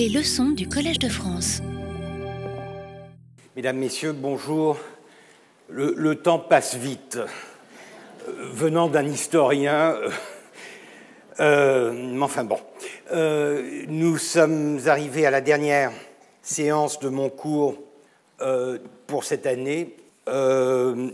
Les leçons du Collège de France. Mesdames, Messieurs, bonjour. Le, temps passe vite. Euh, venant d'un historien, euh, euh, enfin bon, nous sommes arrivés à la dernière séance de mon cours pour cette année. Je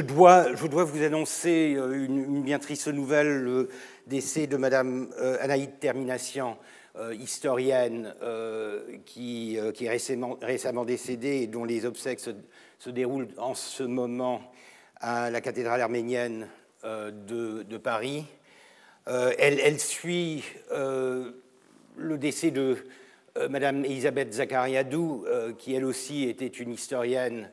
dois, vous annoncer une, bien triste nouvelle, le décès de Madame Anaïde Terminacian, euh, historienne euh, qui, euh, qui, est récemment, récemment, décédée et dont les obsèques se, déroulent en ce moment à la cathédrale arménienne de, de, Paris. Elle, elle, suit le décès de Madame Elisabeth Zakariadou, qui elle aussi était une historienne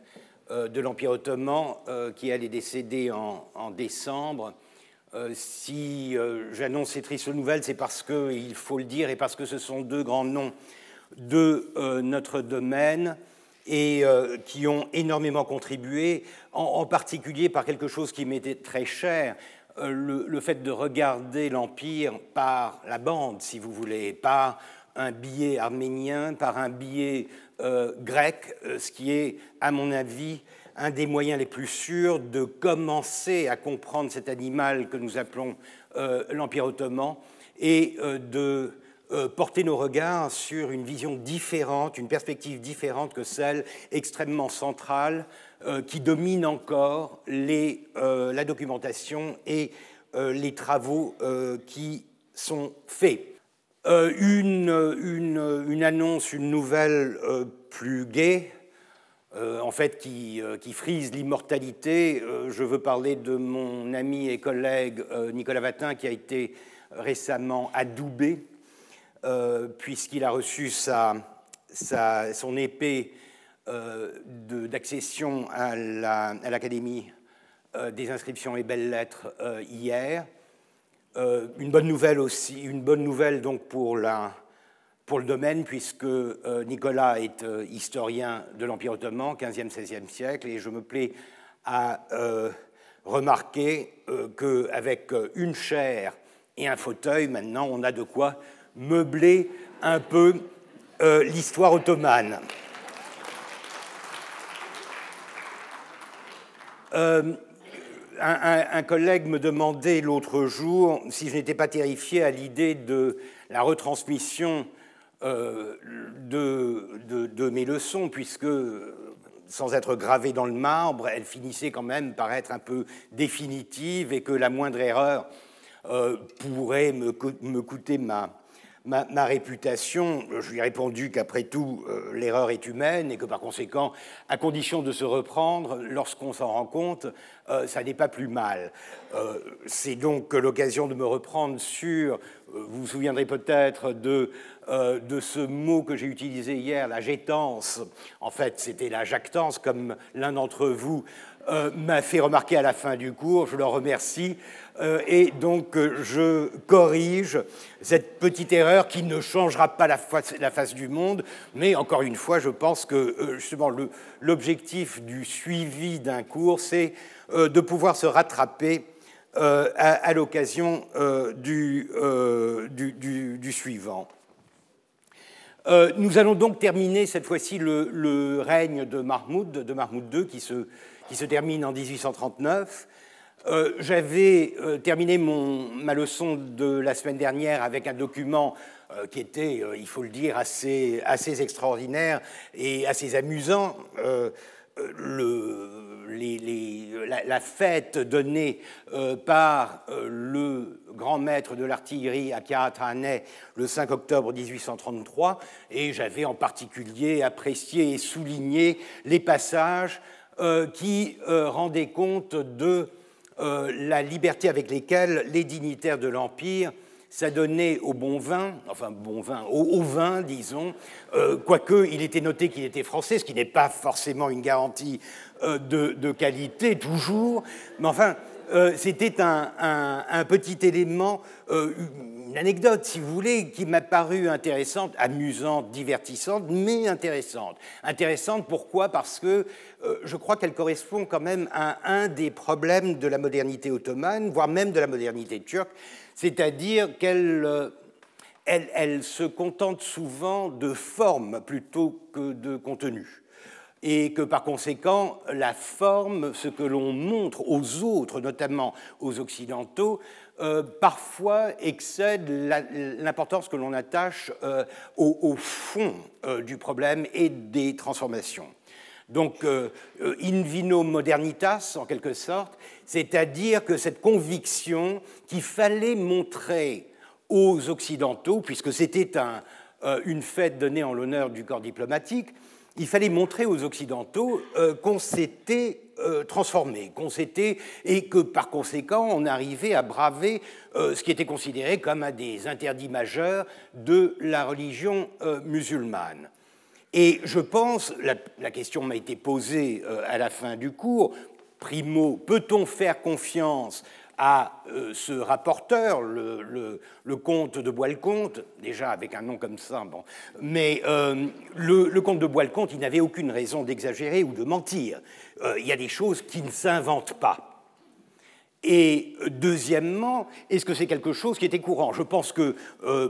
de l'Empire ottoman, qui elle est décédée en, en décembre. Euh, si euh, j'annonce ces tristes nouvelles, c'est parce qu'il faut le dire et parce que ce sont deux grands noms de euh, notre domaine et qui ont énormément contribué, en, particulier par quelque chose qui m'était très cher, le, fait de regarder l'Empire par la bande, si vous voulez, par un billet arménien, par un billet grec, ce qui est, à mon avis, un des moyens les plus sûrs de commencer à comprendre cet animal que nous appelons euh, l'Empire ottoman et euh, de euh, porter nos regards sur une vision différente, une perspective différente que celle extrêmement centrale qui domine encore la documentation et les travaux qui sont faits. Une, une, annonce, une nouvelle plus gaie, euh, en fait, qui, euh, frise l'immortalité. Euh, je veux parler de mon ami et collègue Nicolas Vatin, qui a été récemment adoubé, puisqu'il a reçu sa, son épée d'accession à l'Académie des inscriptions et belles lettres hier. une bonne nouvelle aussi, une bonne nouvelle donc pour la, pour le domaine, puisque euh, Nicolas est euh, historien de l'Empire ottoman, 15e, 16e siècle, et je me plais à euh, remarquer qu'avec une chaire et un fauteuil, maintenant, on a de quoi meubler un peu l'histoire ottomane. un, collègue me demandait l'autre jour si je n'étais pas terrifié à l'idée de la retransmission euh, de, mes leçons, puisque, sans être gravées dans le marbre, elles finissaient quand même par être un peu définitives et que la moindre erreur euh, pourrait me, me coûter ma, ma, réputation, je lui ai répondu qu'après tout, euh, l'erreur est humaine et que par conséquent, à condition de se reprendre, lorsqu'on s'en rend compte, ça n'est pas plus mal. C'est donc l'occasion de me reprendre sur, vous vous souviendrez peut-être de euh, de ce mot que j'ai utilisé hier, la jétance. En fait, c'était la jactance, comme l'un d'entre vous euh, m'a fait remarquer à la fin du cours. Je le remercie. Euh, et donc, je corrige cette petite erreur qui ne changera pas la face, du monde. Mais encore une fois, je pense que justement, l'objectif du suivi d'un cours, c'est de pouvoir se rattraper à, l'occasion du, suivant. Euh, nous allons donc terminer cette fois-ci le, règne de Mahmoud, de Mahmoud II, qui se, qui se termine en 1839. Euh, j'avais euh, terminé mon, ma leçon de la semaine dernière avec un document qui était, il faut le dire, assez, assez extraordinaire et assez amusant. Le, la, fête donnée euh, par euh, le grand maître de l'artillerie à Karataneh le 5 octobre 1833, et j'avais en particulier apprécié et souligné les passages euh, qui rendaient compte de la liberté avec lesquelles les dignitaires de l'Empire s'adonnaient au bon vin, enfin bon vin, au, vin, disons, quoique il était noté qu'il était français, ce qui n'est pas forcément une garantie euh, de, qualité, toujours, mais enfin, euh, c'était un, petit élément, euh, une anecdote, si vous voulez, qui m'a paru intéressante, amusante, divertissante, mais intéressante. Intéressante, pourquoi? Parce que je crois qu'elle correspond quand même à un des problèmes de la modernité ottomane, voire même de la modernité turque, c'est-à-dire qu'elle elle, se contente souvent de forme plutôt que de contenu. Et que par conséquent, la forme, ce que l'on montre aux autres, notamment aux Occidentaux, euh, parfois excède l'importance que l'on attache euh, au, fond euh, du problème et des transformations. Donc, in vino modernitas, en quelque sorte, c'est-à-dire que cette conviction qu'il fallait montrer aux Occidentaux, puisque c'était une fête donnée en l'honneur du corps diplomatique, il fallait montrer aux Occidentaux euh, qu'on s'était euh, transformé, qu'on s'était et que par conséquent on arrivait à braver ce qui était considéré comme un des interdits majeurs de la religion musulmane. Et je pense, la question m'a été posée à la fin du cours, primo, peut-on faire confiance à euh, ce rapporteur, le, comte de Bois-le-Comte, déjà avec un nom comme ça, mais euh, le, comte de Bois-le-Comte, il n'avait aucune raison d'exagérer ou de mentir. Euh, il y a des choses qui ne s'inventent pas. Et deuxièmement, est-ce que c'est quelque chose qui était courant? Je pense que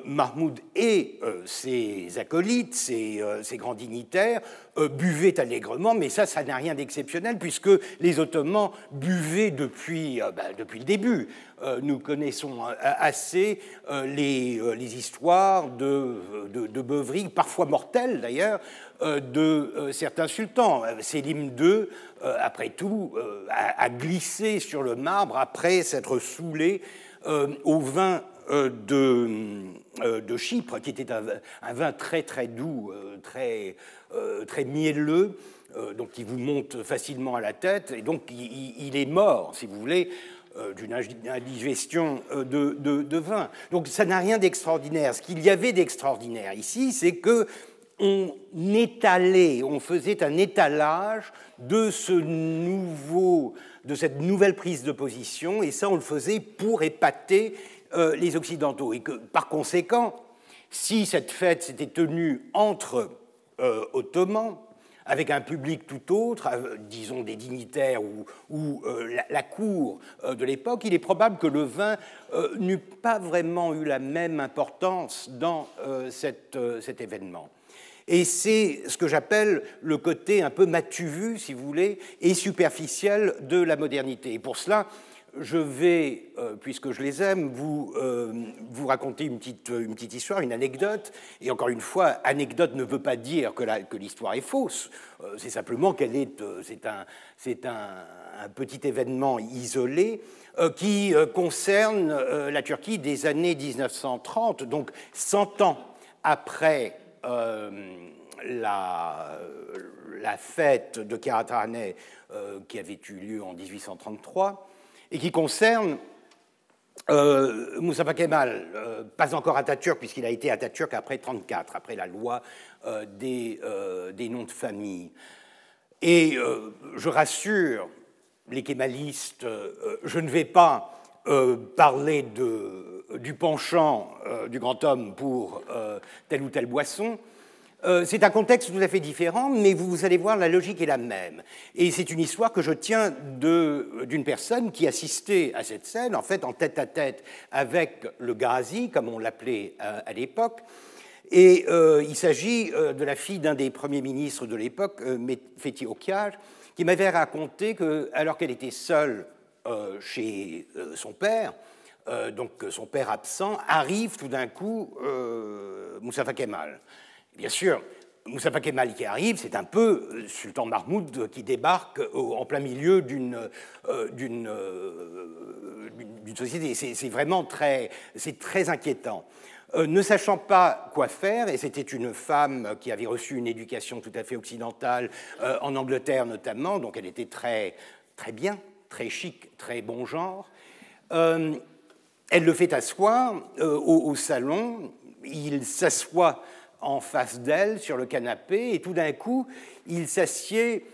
Mahmoud et ses acolytes, ses, grands dignitaires, buvaient allègrement, mais ça, ça n'a rien d'exceptionnel, puisque les Ottomans buvaient depuis, ben, depuis le début. Euh, nous connaissons euh, assez euh, les, histoires de, de, beuveries, parfois mortelles d'ailleurs, de certains sultans. Selim II, après tout, a, glissé sur le marbre après s'être saoulé au vin de, de, Chypre, qui était un, vin très très doux, très, très mielleux, donc qui vous monte facilement à la tête, et donc il est mort, si vous voulez, euh, d'une indigestion euh, de, de, vin. Donc ça n'a rien d'extraordinaire. Ce qu'il y avait d'extraordinaire ici, c'est que on étalait, on faisait un étalage de ce nouveau, de cette nouvelle prise de position, et ça on le faisait pour épater euh, les Occidentaux. Et que par conséquent, si cette fête s'était tenue entre Ottomans, avec un public tout autre, euh, disons des dignitaires ou, euh, la, cour euh, de l'époque, il est probable que le vin n'eût pas vraiment eu la même importance dans cet événement. Et c'est ce que j'appelle le côté un peu matu si vous voulez, et superficiel de la modernité. Et pour cela, je vais, euh, puisque je les aime, vous, euh, vous raconter une petite, une petite histoire, une anecdote. Et encore une fois, anecdote ne veut pas dire que, l'histoire est fausse. Euh, c'est simplement qu'elle est, c'est un, un, un, petit événement isolé qui concerne la Turquie des années 1930, donc 100 ans après la, la, fête de Karataneh qui avait eu lieu en 1833 et qui concerne euh, Moussa Kemal, euh, pas encore Atatürk, puisqu'il a été Atatürk après 1934, après la loi euh, euh, des, noms de famille. Et je rassure les kémalistes, je ne vais pas parler de, du penchant du grand homme pour telle ou telle boisson, euh, c'est un contexte tout à fait différent, mais vous allez voir, la logique est la même. Et c'est une histoire que je tiens d'une personne qui assistait à cette scène, en fait, en tête à tête avec le Ghazi, comme on l'appelait euh, à l'époque. Et euh, il s'agit de la fille d'un des premiers ministres de l'époque, Fethi Okyar, qui m'avait raconté que, alors qu'elle était seule chez son père, donc son père absent, arrive tout d'un coup Moussafa Kemal. Bien sûr, Moussa Kemal qui arrive, c'est un peu euh, Sultan Mahmoud qui débarque en plein milieu d'une euh, euh, société. C'est vraiment très, très inquiétant. ne sachant pas quoi faire, et c'était une femme qui avait reçu une éducation tout à fait occidentale, en Angleterre notamment, donc elle était très, très bien, très chic, très bon genre, elle le fait asseoir au, au, salon, il s'assoit en face d'elle sur le canapé et tout d'un coup, il s'assied.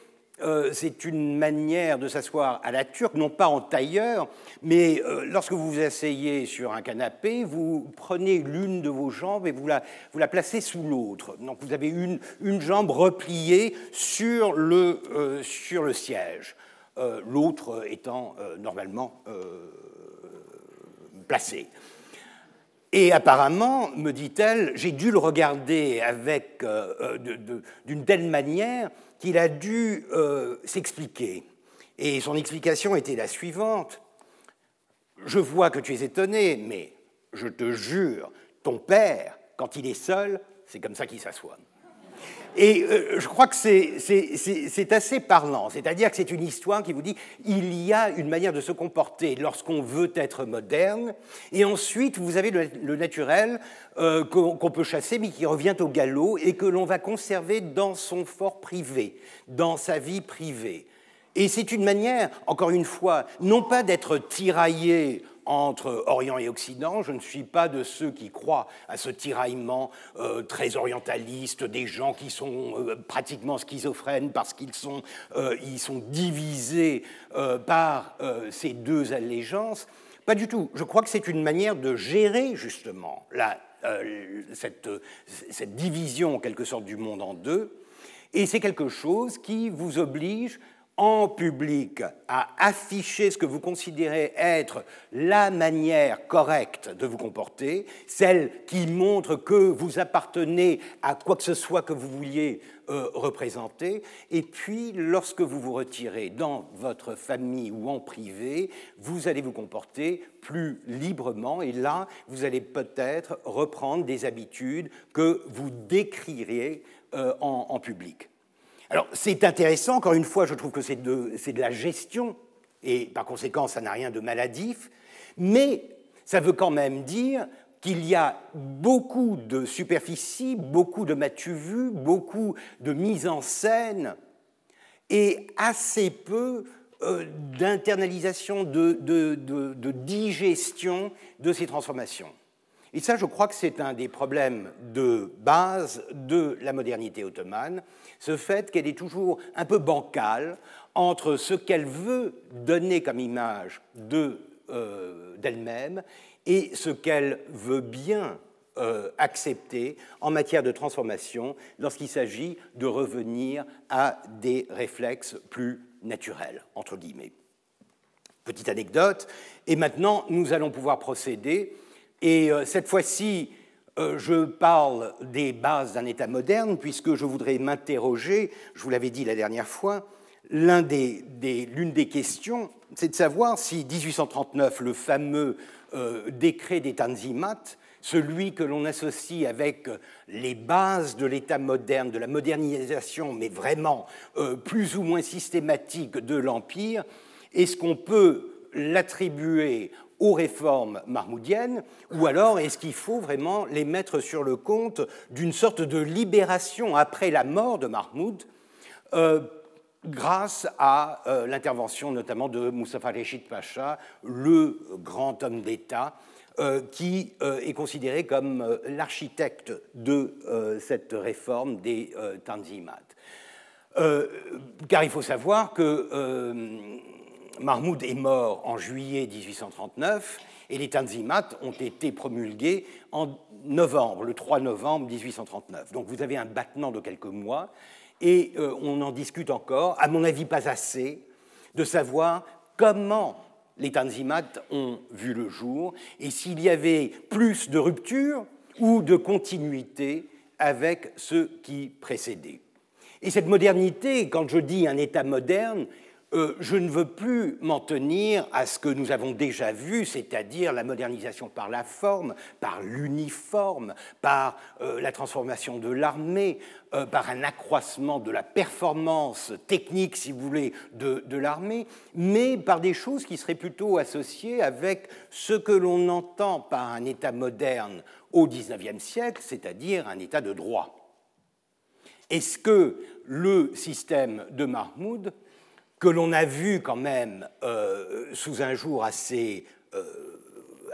Euh, c'est une manière de s'asseoir à la turque, non pas en tailleur, mais euh, lorsque vous vous asseyez sur un canapé, vous prenez l'une de vos jambes et vous la, placez sous l'autre. Donc vous avez une, une jambe repliée sur le, euh, sur le siège, l'autre étant normalement placée. Et apparemment, me dit-elle, j'ai dû le regarder avec d'une telle manière qu'il a dû s'expliquer. Et son explication était la suivante je vois que tu es étonné, mais je te jure, ton père, quand il est seul, c'est comme ça qu'il s'assoit. Et euh, je crois que c'est assez parlant, c'est-à-dire que c'est une histoire qui vous dit il y a une manière de se comporter lorsqu'on veut être moderne, et ensuite vous avez le, naturel euh, qu'on peut chasser, mais qui revient au galop et que l'on va conserver dans son fort privé, dans sa vie privée. Et c'est une manière, encore une fois, non pas d'être tiraillé entre Orient et Occident. Je ne suis pas de ceux qui croient à ce tiraillement euh, très orientaliste des gens qui sont euh, pratiquement schizophrènes parce qu'ils sont, euh, sont divisés par ces deux allégeances. Pas du tout. Je crois que c'est une manière de gérer justement cette, cette division en quelque sorte du monde en deux. Et c'est quelque chose qui vous oblige en public à afficher ce que vous considérez être la manière correcte de vous comporter, celle qui montre que vous appartenez à quoi que ce soit que vous vouliez euh, représenter, et puis lorsque vous vous retirez dans votre famille ou en privé, vous allez vous comporter plus librement, et là, vous allez peut-être reprendre des habitudes que vous décririez euh, en public. Alors c'est intéressant, encore une fois, je trouve que c'est de, la gestion, et par conséquent ça n'a rien de maladif, mais ça veut quand même dire qu'il y a beaucoup de superficie, beaucoup de matu vu, beaucoup de mise en scène, et assez peu euh, d'internalisation, de digestion de ces transformations. Et ça, je crois que c'est un des problèmes de base de la modernité ottomane, ce fait qu'elle est toujours un peu bancale entre ce qu'elle veut donner comme image euh, d'elle-même et ce qu'elle veut bien euh, accepter en matière de transformation lorsqu'il s'agit de revenir à des réflexes plus naturels, entre guillemets. Petite anecdote, et maintenant nous allons pouvoir procéder et euh, cette fois-ci, euh, je parle des bases d'un État moderne, puisque je voudrais m'interroger, je vous l'avais dit la dernière fois, l'une des, questions, c'est de savoir si 1839, le fameux euh, décret des Tanzimat, celui que l'on associe avec les bases de l'État moderne, de la modernisation, mais vraiment plus ou moins systématique de l'Empire, est-ce qu'on peut l'attribuer aux réformes marmoudiennes, ou alors est-ce qu'il faut vraiment les mettre sur le compte d'une sorte de libération après la mort de Mahmoud euh, grâce à euh, l'intervention notamment de Mustafa Reshid Pacha, le grand homme d'État, euh, qui est considéré comme l'architecte de cette réforme des Tanzimat. car il faut savoir que Mahmoud est mort en juillet 1839 et les Tanzimat ont été promulgués en novembre, le 3 novembre 1839. Donc vous avez un battement de quelques mois et euh, on en discute encore, à mon avis pas assez, de savoir comment les Tanzimat ont vu le jour et s'il y avait plus de rupture ou de continuité avec ceux qui précédaient. Et cette modernité, quand je dis un État moderne, euh, je ne veux plus m'en tenir à ce que nous avons déjà vu, c'est-à-dire la modernisation par la forme, par l'uniforme, par euh, la transformation de l'armée, euh, par un accroissement de la performance technique, si vous voulez, de, de l'armée, mais par des choses qui seraient plutôt associées avec ce que l'on entend par un État moderne au XIXe siècle, c'est-à-dire un État de droit. Est-ce que le système de Mahmoud que l'on a vu quand même euh, sous un jour assez, euh,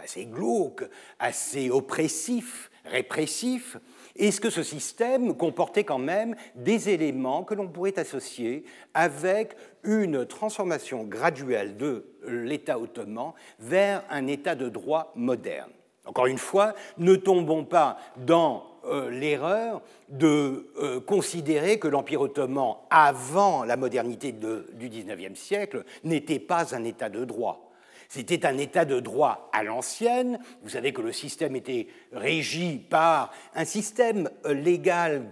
assez glauque, assez oppressif, répressif, est-ce que ce système comportait quand même des éléments que l'on pourrait associer avec une transformation graduelle de l'État ottoman vers un État de droit moderne? Encore une fois, ne tombons pas dans euh, l'erreur de euh, considérer que l'Empire ottoman, avant la modernité du XIXe siècle, n'était pas un État de droit. C'était un état de droit à l'ancienne. Vous savez que le système était régi par un système euh, légal,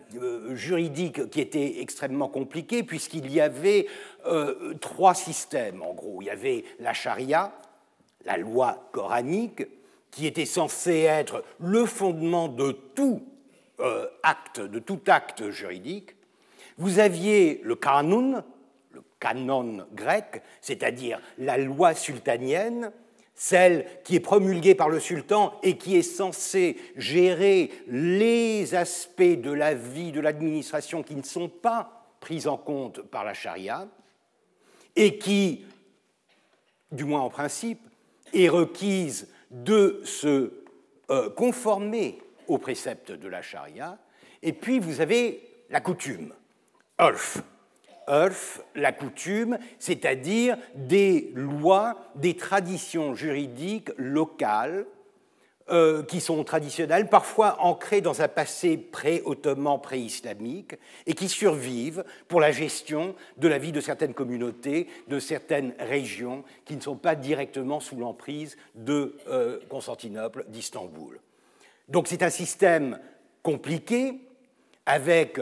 juridique qui était extrêmement compliqué, puisqu'il y avait trois systèmes, en gros. Il y avait la charia, la loi coranique, qui était censée être le fondement de tout acte, de tout acte juridique. Vous aviez le canon, canon grec, c'est-à-dire la loi sultanienne, celle qui est promulguée par le sultan et qui est censée gérer les aspects de la vie, de l'administration qui ne sont pas pris en compte par la charia, et qui, du moins en principe, est requise de se euh, conformer aux préceptes de la charia. Et puis vous avez la coutume, urf, la coutume, c'est-à-dire des lois, des traditions juridiques locales euh, qui sont traditionnelles, parfois ancrées dans un passé pré-ottoman, pré-islamique, et qui survivent pour la gestion de la vie de certaines communautés, de certaines régions qui ne sont pas directement sous l'emprise de euh, Constantinople, d'Istanbul. Donc c'est un système compliqué, avec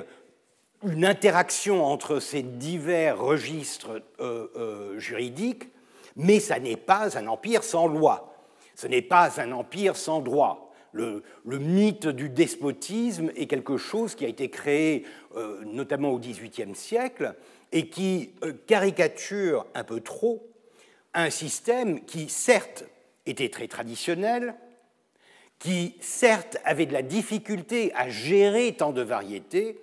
une interaction entre ces divers registres euh, euh, juridiques, mais ça n'est pas un empire sans loi, ce n'est pas un empire sans droit. Le, mythe du despotisme est quelque chose qui a été créé euh, notamment au XVIIIe siècle et qui caricature un peu trop un système qui, certes, était très traditionnel, qui, certes, avait de la difficulté à gérer tant de variétés,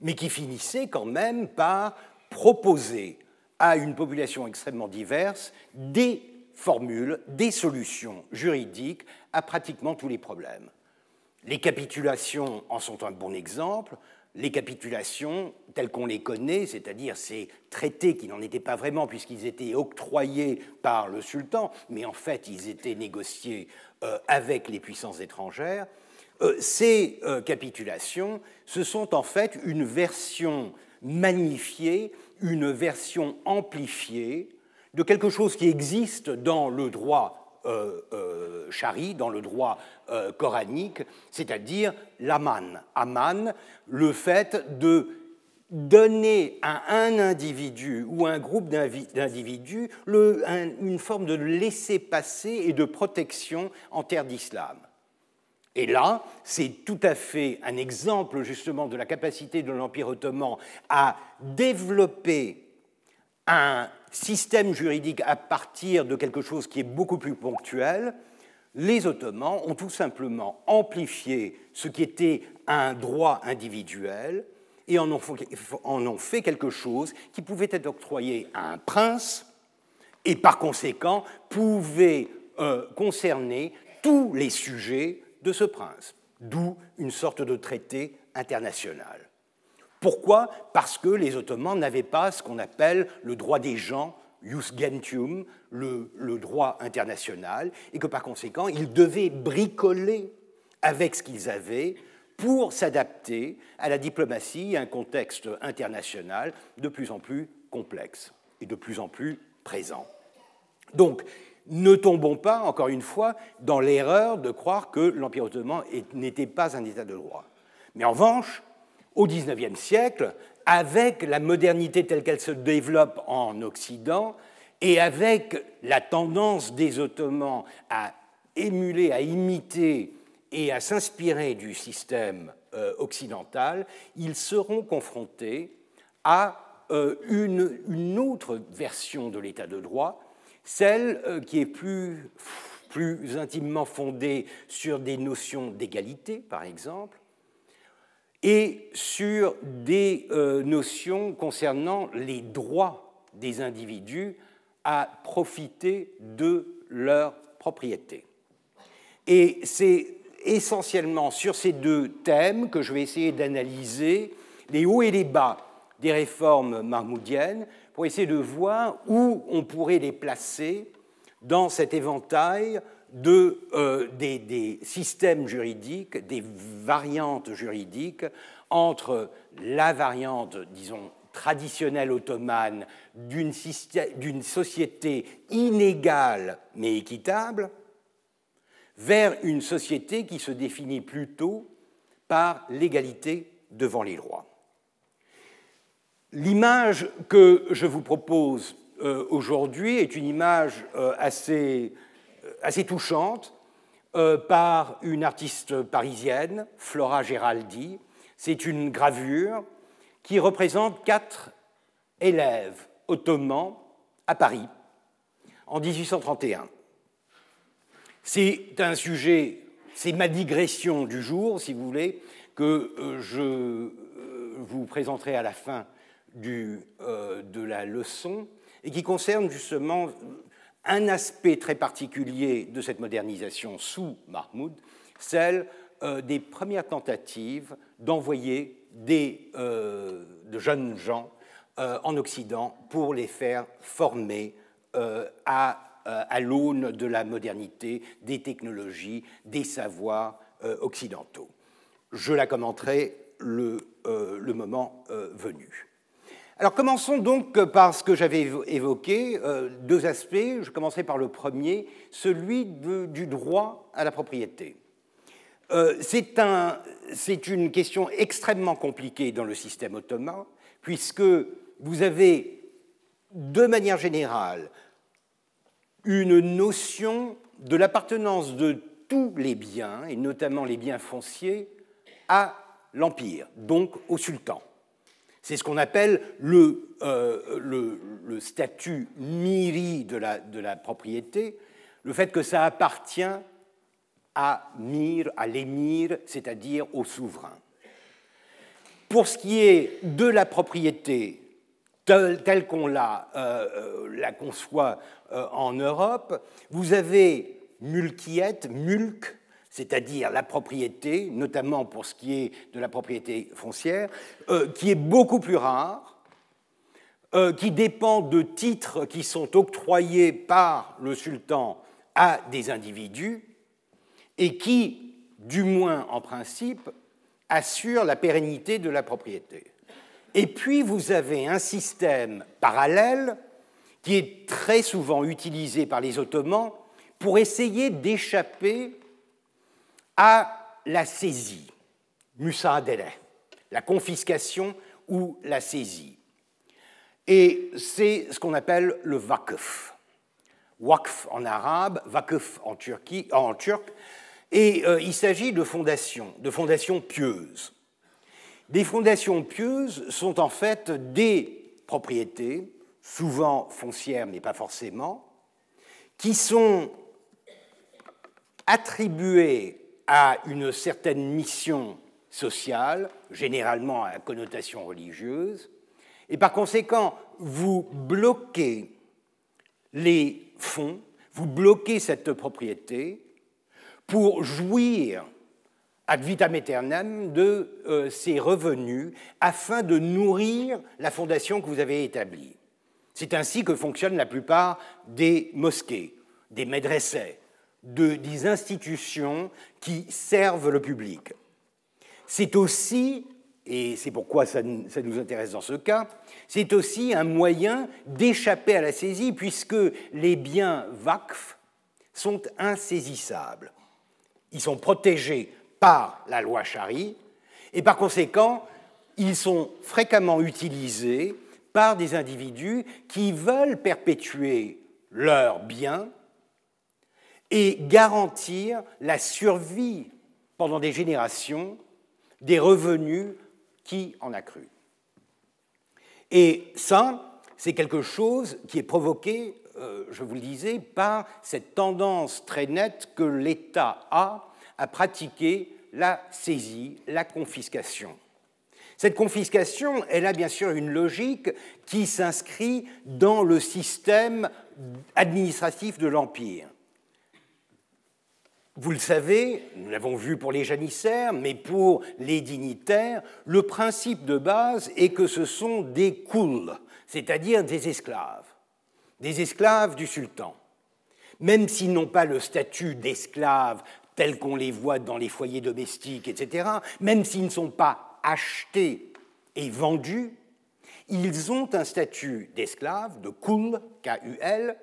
mais qui finissait quand même par proposer à une population extrêmement diverse des formules, des solutions juridiques à pratiquement tous les problèmes. Les capitulations en sont un bon exemple. Les capitulations telles qu'on les connaît, c'est-à-dire ces traités qui n'en étaient pas vraiment puisqu'ils étaient octroyés par le sultan, mais en fait ils étaient négociés avec les puissances étrangères, euh, ces euh, capitulations, ce sont en fait une version magnifiée, une version amplifiée de quelque chose qui existe dans le droit euh, chari, dans le droit coranique, c'est-à-dire l'aman. Aman, le fait de donner à un individu ou un groupe d'individus une forme de laisser-passer et de protection en terre d'islam. Et là, c'est tout à fait un exemple justement de la capacité de l'Empire ottoman à développer un système juridique à partir de quelque chose qui est beaucoup plus ponctuel. Les Ottomans ont tout simplement amplifié ce qui était un droit individuel et en ont fait quelque chose qui pouvait être octroyé à un prince et par conséquent pouvait euh, concerner tous les sujets de ce prince, d'où une sorte de traité international. Pourquoi? Parce que les Ottomans n'avaient pas ce qu'on appelle le droit des gens, jus gentium, le, droit international, et que par conséquent, ils devaient bricoler avec ce qu'ils avaient pour s'adapter à la diplomatie et à un contexte international de plus en plus complexe et de plus en plus présent. Donc, ne tombons pas, encore une fois, dans l'erreur de croire que l'Empire ottoman n'était pas un État de droit. Mais en revanche, au XIXe siècle, avec la modernité telle qu'elle se développe en Occident, et avec la tendance des Ottomans à émuler, à imiter et à s'inspirer du système euh, occidental, ils seront confrontés à euh, une autre version de l'état de droit celle euh, qui est plus, plus intimement fondée sur des notions d'égalité, par exemple, et sur des notions concernant les droits des individus à profiter de leur propriété. Et c'est essentiellement sur ces deux thèmes que je vais essayer d'analyser les hauts et les bas des réformes mahmoudiennes pour essayer de voir où on pourrait les placer dans cet éventail de, euh, des, systèmes juridiques, des variantes juridiques, entre la variante, disons, traditionnelle ottomane d'une société inégale mais équitable vers une société qui se définit plutôt par l'égalité devant les lois. L'image que je vous propose euh, aujourd'hui est une image euh, assez, euh, assez touchante par une artiste parisienne, Flora Geraldi. C'est une gravure qui représente quatre élèves ottomans à Paris en 1831. C'est un sujet, c'est ma digression du jour, si vous voulez, que euh, je euh, vous présenterai à la fin euh, de la leçon, et qui concerne justement un aspect très particulier de cette modernisation sous Mahmoud, celle des premières tentatives d'envoyer des, de jeunes gens en Occident pour les faire former à à l'aune de la modernité, des technologies, des savoirs euh, occidentaux. Je la commenterai le, euh, moment venu. Alors commençons donc par ce que j'avais évoqué, deux aspects. Je commencerai par le premier, celui du droit à la propriété. C'est un, une question extrêmement compliquée dans le système ottoman, puisque vous avez, de manière générale, une notion de l'appartenance de tous les biens, et notamment les biens fonciers, à l'Empire, donc au sultan. C'est ce qu'on appelle le, euh, statut miri de la, de la, propriété, le fait que ça appartient à Mir, à l'émir, c'est-à-dire au souverain. Pour ce qui est de la propriété telle, qu'on la, euh, euh, conçoit euh, en Europe, vous avez mulkiet, mulk, c'est-à-dire la propriété, notamment pour ce qui est de la propriété foncière, qui est beaucoup plus rare, qui dépend de titres qui sont octroyés par le sultan à des individus et qui, du moins en principe, assure la pérennité de la propriété. Et puis vous avez un système parallèle qui est très souvent utilisé par les Ottomans pour essayer d'échapper à la saisie, musaadele, la confiscation ou la saisie. Et c'est ce qu'on appelle le wakf. Wakf en arabe, wakf en, Turquie, en turc. Et euh, il s'agit de fondations, de fondations pieuses. Des fondations pieuses sont en fait des propriétés, souvent foncières mais pas forcément, qui sont attribuées à une certaine mission sociale, généralement à connotation religieuse, et par conséquent, vous bloquez les fonds, vous bloquez cette propriété pour jouir ad vitam aeternam de euh, ces revenus afin de nourrir la fondation que vous avez établie. C'est ainsi que fonctionnent la plupart des mosquées, des médressés, de, des institutions qui servent le public. C'est aussi, et c'est pourquoi ça, ça, nous intéresse dans ce cas, c'est aussi un moyen d'échapper à la saisie puisque les biens VACF sont insaisissables. Ils sont protégés par la loi Chari, et par conséquent, ils sont fréquemment utilisés par des individus qui veulent perpétuer leurs biens et garantir la survie pendant des générations des revenus qui en accruent. Et ça, c'est quelque chose qui est provoqué, euh, je vous le disais, par cette tendance très nette que l'État a à pratiquer la saisie, la confiscation. Cette confiscation, elle a bien sûr une logique qui s'inscrit dans le système administratif de l'Empire. Vous le savez, nous l'avons vu pour les janissaires, mais pour les dignitaires, le principe de base est que ce sont des kouls, c'est-à-dire des esclaves, des esclaves du sultan. Même s'ils n'ont pas le statut d'esclaves tels qu'on les voit dans les foyers domestiques, etc., même s'ils ne sont pas achetés et vendus, Ils ont un statut d'esclave, de kul, K-U-L,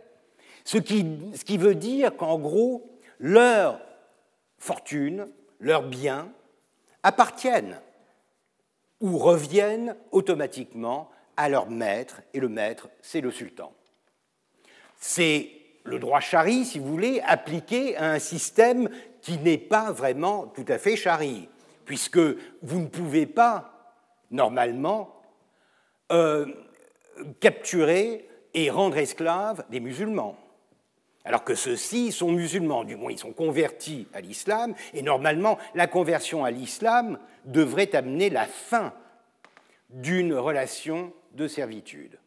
ce qui, veut dire qu'en gros, leur fortune, leurs biens appartiennent ou reviennent automatiquement à leur maître, et le maître, c'est le sultan. C'est le droit chari, si vous voulez, appliqué à un système qui n'est pas vraiment tout à fait chari, puisque vous ne pouvez pas, normalement, euh, capturer et rendre esclaves des musulmans. Alors que ceux-ci sont musulmans, du moins ils sont convertis à l'islam, et normalement la conversion à l'islam devrait amener la fin d'une relation de servitude.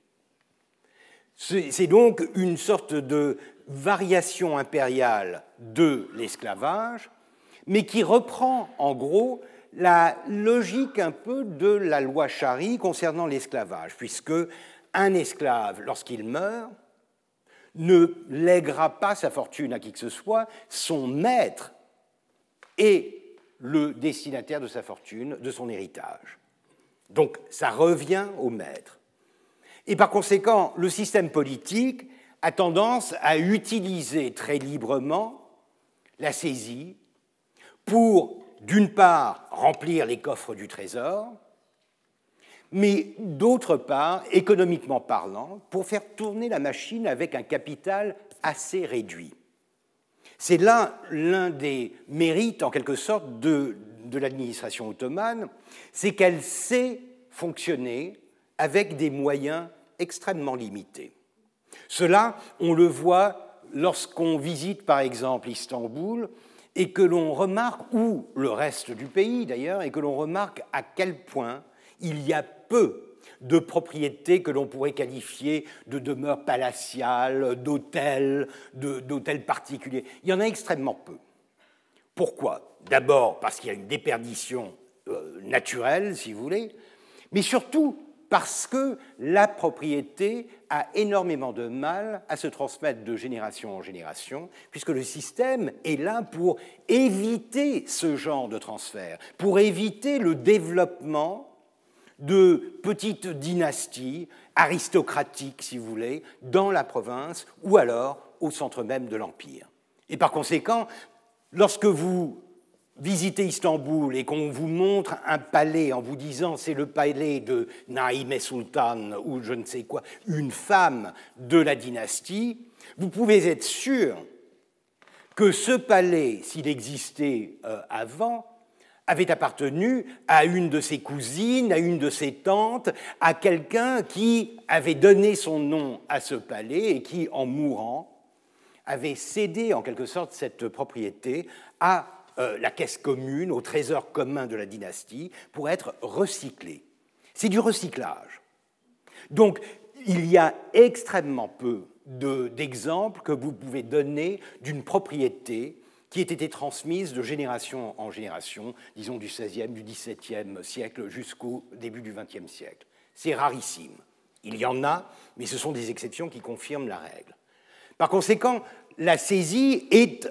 C'est donc une sorte de variation impériale de l'esclavage, mais qui reprend en gros la logique un peu de la loi Chari concernant l'esclavage, puisque un esclave, lorsqu'il meurt, ne lèguera pas sa fortune à qui que ce soit, son maître est le destinataire de sa fortune, de son héritage. Donc ça revient au maître. Et par conséquent, le système politique a tendance à utiliser très librement la saisie pour, d'une part, remplir les coffres du trésor, mais d'autre part, économiquement parlant, pour faire tourner la machine avec un capital assez réduit. C'est là l'un des mérites, en quelque sorte, de, l'administration ottomane, c'est qu'elle sait fonctionner avec des moyens extrêmement limités. Cela, on le voit lorsqu'on visite par exemple Istanbul et que l'on remarque, ou le reste du pays d'ailleurs, et que l'on remarque à quel point il y a peu de propriétés que l'on pourrait qualifier de demeures palatiales, d'hôtels, d'hôtels particuliers. Il y en a extrêmement peu. Pourquoi? D'abord parce qu'il y a une déperdition euh, naturelle, si vous voulez, mais surtout parce que la propriété a énormément de mal à se transmettre de génération en génération, puisque le système est là pour éviter ce genre de transfert, pour éviter le développement de petites dynasties aristocratiques, si vous voulez, dans la province ou alors au centre même de l'Empire. Et par conséquent, lorsque vous visitez Istanbul et qu'on vous montre un palais en vous disant c'est le palais de Naïm Sultan ou je ne sais quoi, une femme de la dynastie, vous pouvez être sûr que ce palais, s'il existait euh, avant, avait appartenu à une de ses cousines, à une de ses tantes, à quelqu'un qui avait donné son nom à ce palais et qui, en mourant, avait cédé en quelque sorte cette propriété à euh, la caisse commune, au trésor commun de la dynastie, pour être recyclé. C'est du recyclage. Donc, il y a extrêmement peu d'exemples que vous pouvez donner d'une propriété qui ait été transmise de génération en génération, disons du XVIe, du XVIIe siècle jusqu'au début du XXe siècle. C'est rarissime. Il y en a, mais ce sont des exceptions qui confirment la règle. Par conséquent, la saisie est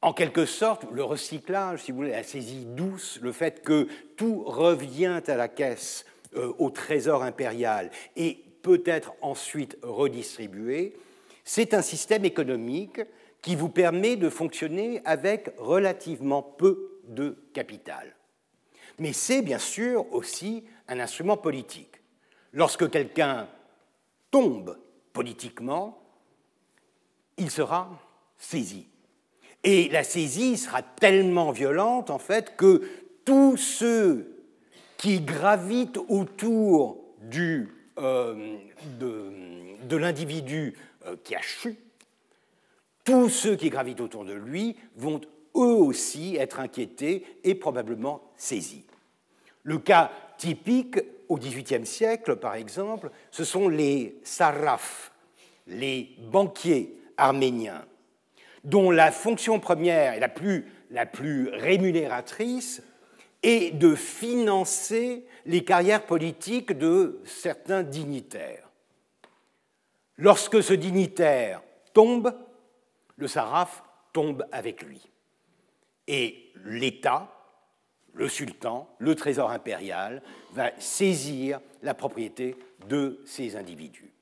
en quelque sorte le recyclage, si vous voulez, la saisie douce, le fait que tout revient à la caisse, euh, au trésor impérial, et peut être ensuite redistribué, c'est un système économique qui vous permet de fonctionner avec relativement peu de capital. Mais c'est bien sûr aussi un instrument politique. Lorsque quelqu'un tombe politiquement, il sera saisi. Et la saisie sera tellement violente, en fait, que tous ceux qui gravitent autour euh, de, de l'individu euh, qui a chu tous ceux qui gravitent autour de lui vont eux aussi être inquiétés et probablement saisis. Le cas typique au XVIIIe siècle, par exemple, ce sont les sarrafs, les banquiers arméniens, dont la fonction première et la plus, rémunératrice est de financer les carrières politiques de certains dignitaires. Lorsque ce dignitaire tombe, le saraf tombe avec lui. Et l'État le sultan, le trésor impérial, va saisir la propriété de ces individus.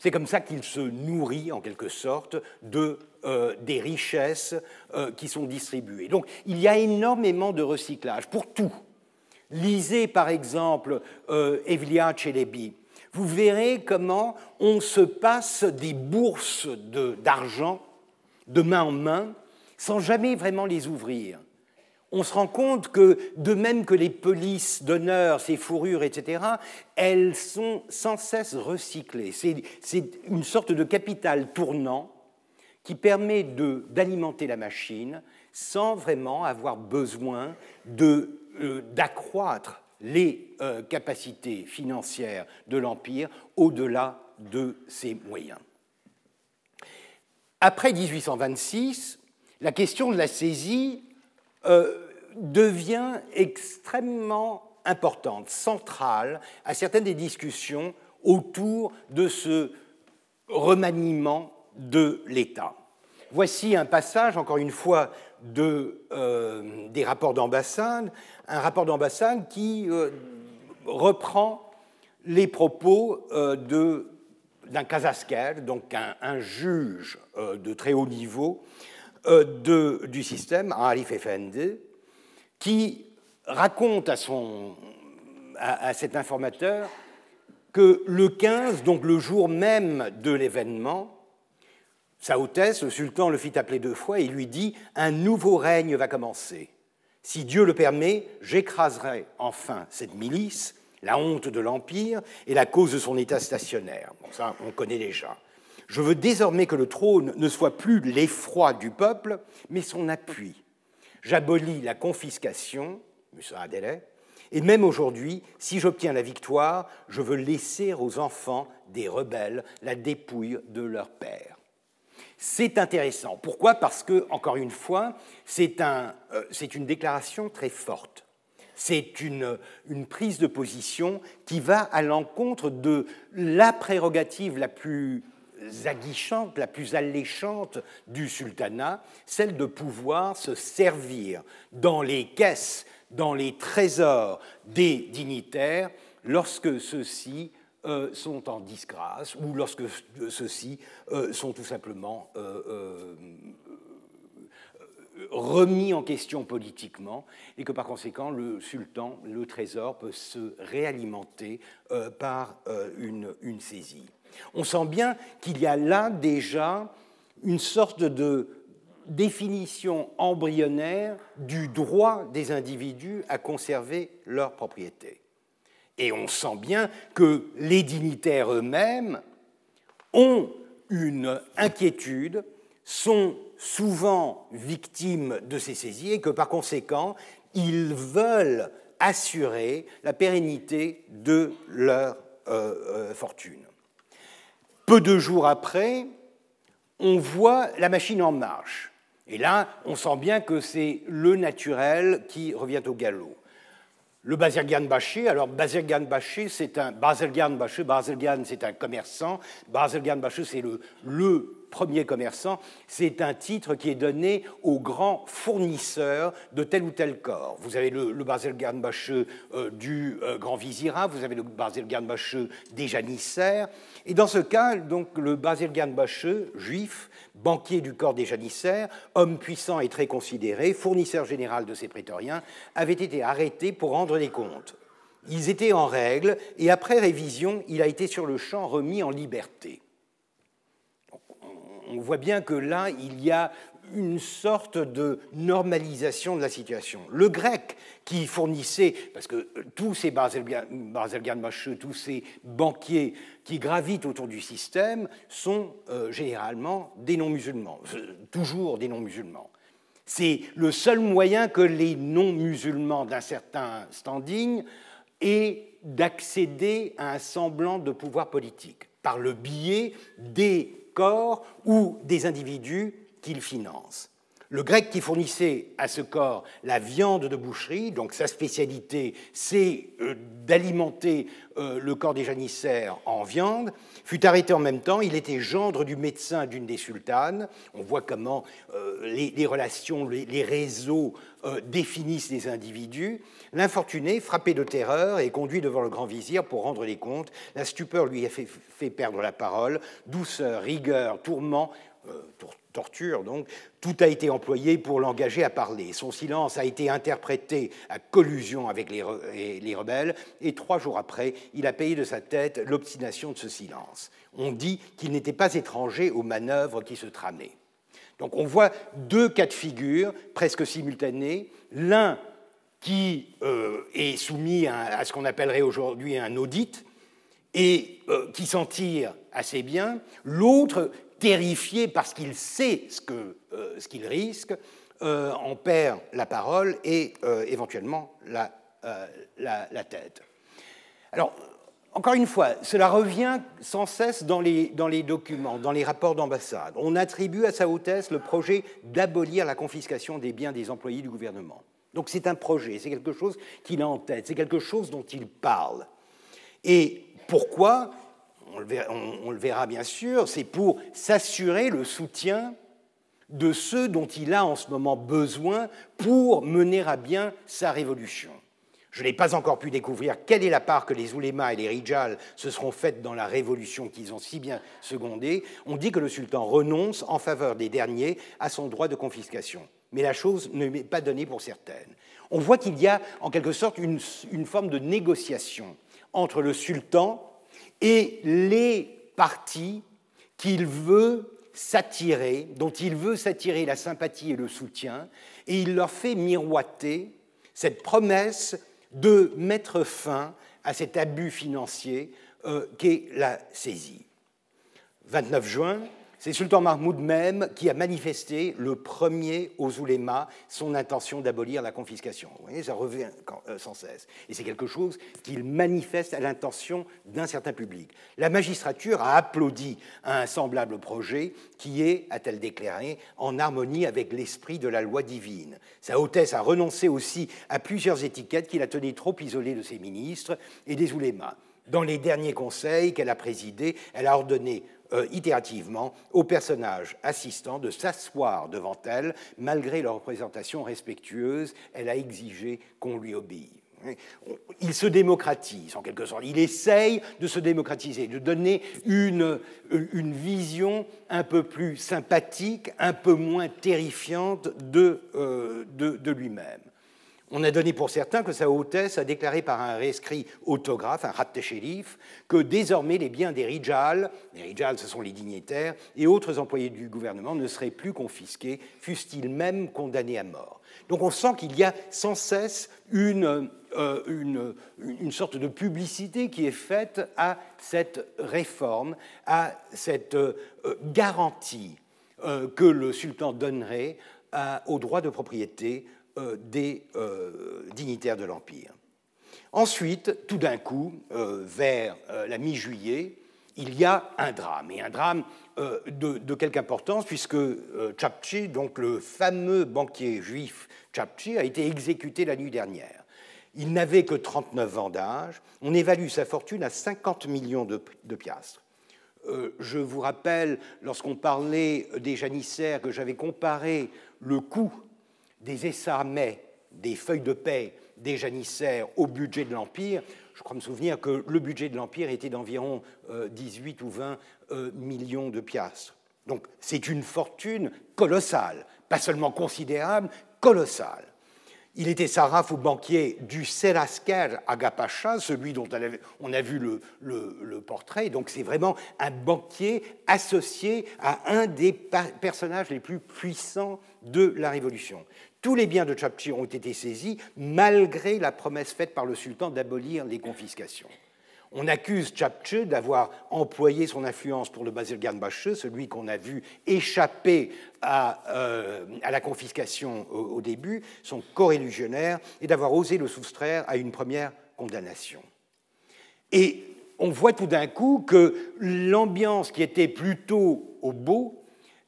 C'est comme ça qu'il se nourrit, en quelque sorte, euh, des richesses euh, qui sont distribuées. Donc il y a énormément de recyclage pour tout. Lisez par exemple euh, Evlia Chelebi. Vous verrez comment on se passe des bourses d'argent de main en main sans jamais vraiment les ouvrir on se rend compte que, de même que les polices d'honneur, ces fourrures, etc., elles sont sans cesse recyclées. C'est une sorte de capital tournant qui permet d'alimenter la machine sans vraiment avoir besoin euh, d'accroître les euh, capacités financières de l'Empire au-delà de ses moyens. Après 1826, la question de la saisie euh, devient extrêmement importante, centrale à certaines des discussions autour de ce remaniement de l'État. Voici un passage, encore une fois, euh, des rapports d'ambassade, un rapport d'ambassade qui euh, reprend les propos d'un Kazaskel, donc un, juge de très haut niveau, de, du système, Arif Effendi, qui raconte à, son, à, cet informateur que le 15, donc le jour même de l'événement, sa hôtesse, le sultan, le fit appeler deux fois et lui dit Un nouveau règne va commencer. Si Dieu le permet, j'écraserai enfin cette milice, la honte de l'Empire et la cause de son état stationnaire. Bon, ça, on connaît déjà. Je veux désormais que le trône ne soit plus l'effroi du peuple, mais son appui. J'abolis la confiscation, délai, et même aujourd'hui, si j'obtiens la victoire, je veux laisser aux enfants des rebelles la dépouille de leur père. C'est intéressant. Pourquoi? Parce que, encore une fois, c'est un, euh, une déclaration très forte. C'est une, une, prise de position qui va à l'encontre de la prérogative la plus aguichante, la plus alléchante du sultanat, celle de pouvoir se servir dans les caisses, dans les trésors des dignitaires lorsque ceux-ci euh, sont en disgrâce ou lorsque ceux-ci euh, sont tout simplement euh, remis en question politiquement et que par conséquent le sultan, le trésor peut se réalimenter par une, une saisie. On sent bien qu'il y a là déjà une sorte de définition embryonnaire du droit des individus à conserver leur propriété. Et on sent bien que les dignitaires eux-mêmes ont une inquiétude, sont souvent victimes de ces saisies et que par conséquent, ils veulent assurer la pérennité de leur euh, euh, fortune. Peu de jours après, on voit la machine en marche. Et là, on sent bien que c'est le naturel qui revient au galop. Le Bazirgan Baché, alors Bazirgan Baché, c'est un Bazirgan Baché, Bazirgan, c'est un commerçant, Bazirgan Baché, c'est le, le premier commerçant, c'est un titre qui est donné aux grands fournisseurs de tel ou tel corps. Vous avez le, le euh, du euh, grand vizirat, vous avez le Baselgarnbasche des janissaires, et dans ce cas, donc, le Baselgarnbasche, juif, banquier du corps des janissaires, homme puissant et très considéré, fournisseur général de ses prétoriens, avait été arrêté pour rendre des comptes. Ils étaient en règle, et après révision, il a été sur le champ remis en liberté on voit bien que là, il y a une sorte de normalisation de la situation. Le grec qui fournissait, parce que tous ces Barzelgan tous ces banquiers qui gravitent autour du système sont euh, généralement des non-musulmans, euh, toujours des non-musulmans. C'est le seul moyen que les non-musulmans d'un certain standing aient d'accéder à un semblant de pouvoir politique, par le biais des corps ou des individus qu'il finance. Le grec qui fournissait à ce corps la viande de boucherie, donc sa spécialité, c'est euh, d'alimenter euh, le corps des janissaires en viande, fut arrêté en même temps. Il était gendre du médecin d'une des sultanes. On voit comment euh, les, relations, les, réseaux définissent les individus. L'infortuné, frappé de terreur, est conduit devant le grand vizir pour rendre les comptes. La stupeur lui a fait, perdre la parole. Douceur, rigueur, tourment, torture donc, tout a été employé pour l'engager à parler. Son silence a été interprété à collusion avec les, rebelles, et trois jours après, il a payé de sa tête l'obstination de ce silence. On dit qu'il n'était pas étranger aux manœuvres qui se tramaient. Donc on voit deux cas de figure presque simultanés, l'un qui euh, est soumis à, ce qu'on appellerait aujourd'hui un audit, et euh, qui s'en tire assez bien, l'autre terrifié parce qu'il sait ce euh, qu'il risque, en perd la parole et éventuellement la, la, tête. Alors, encore une fois, cela revient sans cesse dans les, documents, dans les rapports d'ambassade. On attribue à Sa Hautesse le projet d'abolir la confiscation des biens des employés du gouvernement. Donc c'est un projet, c'est quelque chose qu'il a en tête, c'est quelque chose dont il parle. Et pourquoi on le, verra, bien sûr, c'est pour s'assurer le soutien de ceux dont il a en ce moment besoin pour mener à bien sa révolution. Je n'ai pas encore pu découvrir quelle est la part que les oulémas et les rijals se seront faites dans la révolution qu'ils ont si bien secondée. On dit que le sultan renonce en faveur des derniers à son droit de confiscation. Mais la chose ne m'est pas donnée pour certaine. On voit qu'il y a en quelque sorte une, une forme de négociation entre le sultan et les partis qu'il veut s'attirer, dont il veut s'attirer la sympathie et le soutien, et il leur fait miroiter cette promesse de mettre fin à cet abus financier euh, qu'est la saisie. 29 juin, c'est Sultan Mahmoud même qui a manifesté le premier aux oulémas son intention d'abolir la confiscation. Vous voyez, ça revient euh, sans cesse. Et c'est quelque chose qu'il manifeste à l'intention d'un certain public. La magistrature a applaudi un semblable projet qui est, a-t-elle déclaré, en harmonie avec l'esprit de la loi divine. Sa hautesse a renoncé aussi à plusieurs étiquettes qu'il a tenues trop isolées de ses ministres et des oulémas. Dans les derniers conseils qu'elle a présidés, elle a ordonné euh, itérativement aux personnages assistants de s'asseoir devant elle, malgré leur représentation respectueuse, elle a exigé qu'on lui obéisse. Il se démocratise en quelque sorte. Il essaye de se démocratiser, de donner une, une vision un peu plus sympathique, un peu moins terrifiante de, euh, de, de lui-même. On a donné pour certain que Sa Hautesse a déclaré par un rescrit autographe, un rat shérif, que désormais les biens des Rijal, les Rijal ce sont les dignitaires, et autres employés du gouvernement ne seraient plus confisqués, fussent-ils même condamnés à mort. Donc on sent qu'il y a sans cesse une, euh, une, sorte de publicité qui est faite à cette réforme, à cette euh, garantie euh, que le sultan donnerait au droit de propriété euh, des euh, dignitaires de l'Empire. Ensuite, tout d'un coup, euh, vers la mi-juillet, il y a un drame, et un drame de, quelque importance, puisque Chapchi, donc le fameux banquier juif Chapchi, a été exécuté la nuit dernière. Il n'avait que 39 ans d'âge, on évalue sa fortune à 50 millions de, piastres. je vous rappelle, lorsqu'on parlait des janissaires, que j'avais comparé le coût des essamets, des feuilles de paix des janissaires au budget de l'Empire, je crois me souvenir que le budget de l'Empire était d'environ 18 euh, ou 20 euh, millions de piastres. Donc c'est une fortune colossale, pas seulement considérable, colossale. Il était saraf ou banquier du Serasker Agapacha, celui dont on a vu le portrait. Donc c'est vraiment un banquier associé à un des personnages les plus puissants de la Révolution. Tous les biens de Chapchi ont été saisis malgré la promesse faite par le sultan d'abolir les confiscations. On accuse Chapche d'avoir employé son influence pour le Bazilgan Bache, celui qu'on a vu échapper à, euh, la confiscation au, début, son co-réligionnaire, et d'avoir osé le soustraire à une première condamnation. Et on voit tout d'un coup que l'ambiance qui était plutôt au beau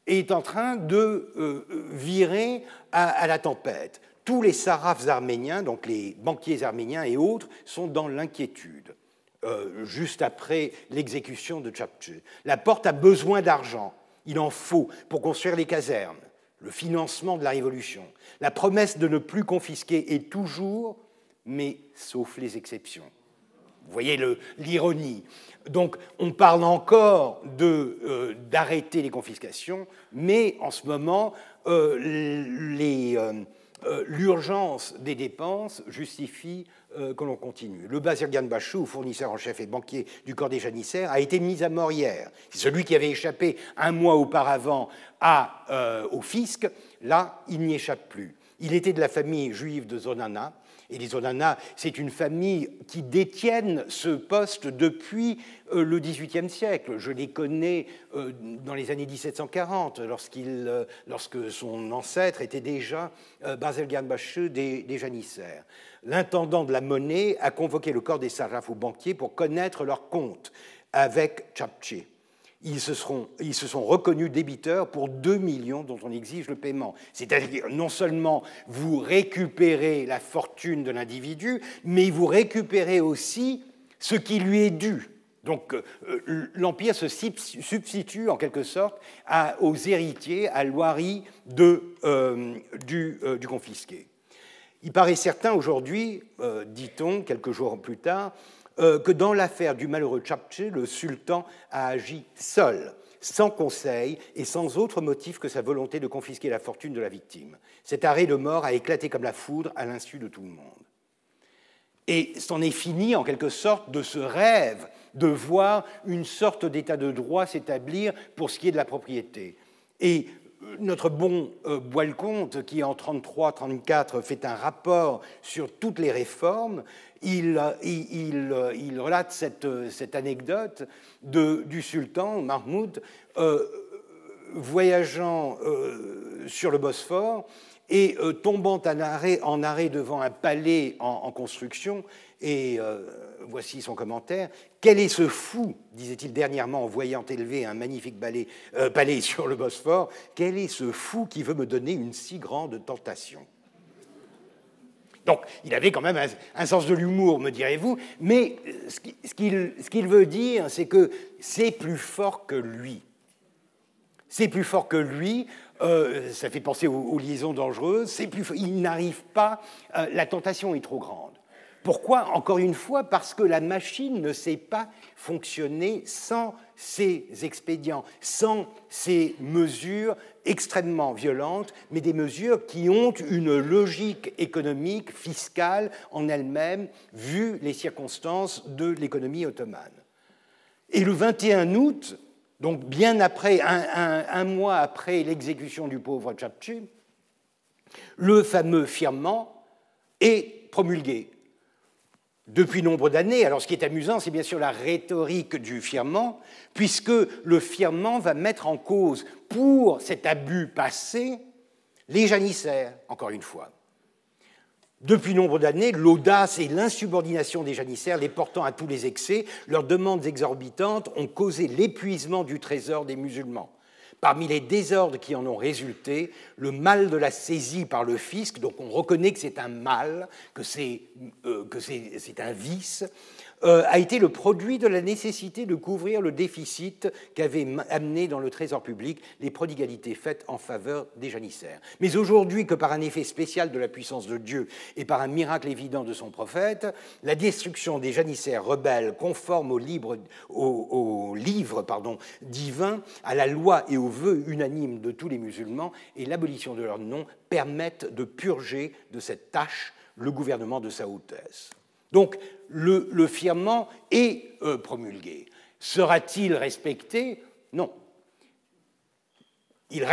est en train de euh, virer à, la tempête. Tous les sarrafs arméniens, donc les banquiers arméniens et autres, sont dans l'inquiétude. Euh, juste après l'exécution de Tchapche. La porte a besoin d'argent. Il en faut pour construire les casernes, le financement de la révolution. La promesse de ne plus confisquer est toujours, mais sauf les exceptions. Vous voyez l'ironie. Donc on parle encore euh, d'arrêter les confiscations, mais en ce moment, euh, euh, l'urgence des dépenses justifie que l'on continue. Le Bazirgan Bachou, fournisseur en chef et banquier du corps des janissaires, a été mis à mort hier. Celui qui avait échappé un mois auparavant au fisc. Là, il n'y échappe plus. Il était de la famille juive de Zonana, et les Onana, c'est une famille qui détiennent ce poste depuis euh, le XVIIIe siècle. Je les connais euh, dans les années 1740, euh, lorsque son ancêtre était déjà Basel Bacheux des, des janissaires. L'intendant de la monnaie a convoqué le corps des sarrafs ou banquiers pour connaître leurs comptes avec Chapche ils se, sont reconnus débiteurs pour 2 millions dont on exige le paiement. C'est-à-dire non seulement vous récupérez la fortune de l'individu, mais vous récupérez aussi ce qui lui est dû. Donc euh, l'Empire se substitue en quelque sorte aux héritiers, à l'oirie euh, euh, du, confisqué. Il paraît certain aujourd'hui, dit-on quelques jours plus tard, euh, que dans l'affaire du malheureux Chapche, le sultan a agi seul, sans conseil et sans autre motif que sa volonté de confisquer la fortune de la victime. Cet arrêt de mort a éclaté comme la foudre à l'insu de tout le monde. Et c'en est fini, en quelque sorte, de ce rêve de voir une sorte d'état de droit s'établir pour ce qui est de la propriété. Et notre bon euh, Bois-le-Comte, qui en 33-34 fait un rapport sur toutes les réformes, il, relate cette, anecdote du sultan Mahmoud euh, voyageant euh, sur le Bosphore et tombant en arrêt, devant un palais en construction et euh, voici son commentaire. Quel est ce fou, disait-il dernièrement en voyant élever un magnifique euh, palais sur le Bosphore, quel est ce fou qui veut me donner une si grande tentation? Donc, il avait quand même un, sens de l'humour, me direz-vous, mais ce qu'il veut dire, c'est que c'est plus fort que lui. C'est plus fort que lui, euh, ça fait penser aux, liaisons dangereuses, plus, il n'arrive pas, la tentation est trop grande. Pourquoi Encore une fois, parce que la machine ne sait pas fonctionner sans ces expédients, sans ces mesures extrêmement violentes, mais des mesures qui ont une logique économique, fiscale en elles-mêmes, vu les circonstances de l'économie ottomane. Et le 21 août, donc bien après, un, mois après l'exécution du pauvre Tchapchi, le fameux firmament est promulgué depuis nombre d'années. Alors ce qui est amusant, c'est bien sûr la rhétorique du firmament, puisque le firmament va mettre en cause pour cet abus passé les janissaires, encore une fois. Depuis nombre d'années, l'audace et l'insubordination des janissaires, les portant à tous les excès, leurs demandes exorbitantes ont causé l'épuisement du trésor des musulmans. Parmi les désordres qui en ont résulté, le mal de la saisie par le fisc, donc on reconnaît que c'est un mal, que c'est euh, un vice, euh, a été le produit de la nécessité de couvrir le déficit qu'avaient amené dans le trésor public les prodigalités faites en faveur des janissaires. Mais aujourd'hui, que par un effet spécial de la puissance de Dieu et par un miracle évident de son prophète, la destruction des janissaires rebelles conformes au, livre, au, divin, à la loi et aux vœux unanimes de tous les musulmans et l'abolition de leur nom permettent de purger de cette tâche le gouvernement de sa hautesse. Donc le, firmament est euh, promulgué. Sera-t-il respecté? Non. Il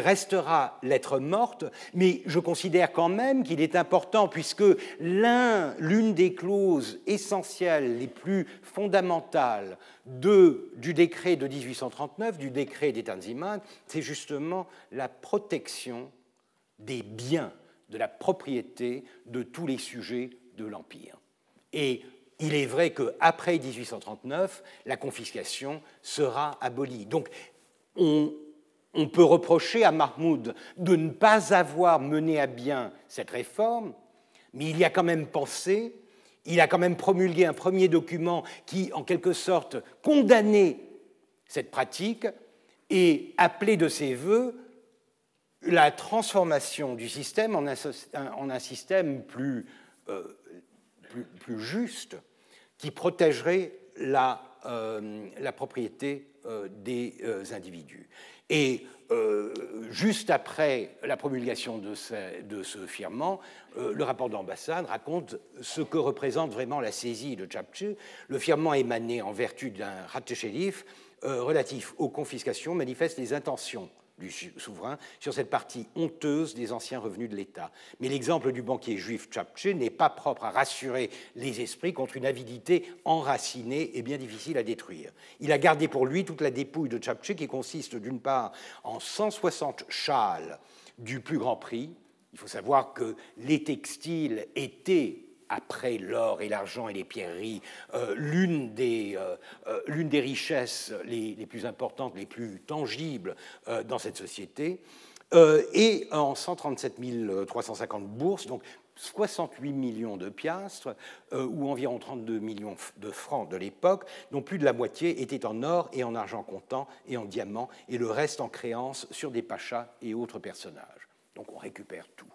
restera, lettre morte, mais je considère quand même qu'il est important, puisque l'une des clauses essentielles, les plus fondamentales du décret de 1839, du décret des c'est justement la protection des biens, de la propriété de tous les sujets de l'Empire. Et il est vrai qu'après 1839, la confiscation sera abolie. Donc, on, peut reprocher à Mahmoud de ne pas avoir mené à bien cette réforme, mais il y a quand même pensé, il a quand même promulgué un premier document qui, en quelque sorte, condamnait cette pratique et appelait de ses voeux la transformation du système en un, système plus, euh, plus, juste qui protégerait la, euh, la propriété euh, des individus. Et juste après la promulgation de ce, de ce firmament, le rapport d'ambassade raconte ce que représente vraiment la saisie de Chapchu. Le firmament émané en vertu d'un rat relatif aux confiscations manifeste les intentions du souverain sur cette partie honteuse des anciens revenus de l'État. Mais l'exemple du banquier juif Tchapche n'est pas propre à rassurer les esprits contre une avidité enracinée et bien difficile à détruire. Il a gardé pour lui toute la dépouille de Tchapche qui consiste d'une part en 160 châles du plus grand prix. Il faut savoir que les textiles étaient après l'or et l'argent et les pierreries, euh, l'une des, euh, euh, des, richesses les, plus importantes, les plus tangibles dans cette société. et en 137 350 bourses, donc 68 millions de piastres, ou environ 32 millions de francs de l'époque, dont plus de la moitié était en or et en argent comptant et en diamants, et le reste en créances sur des pachas et autres personnages. Donc on récupère tout.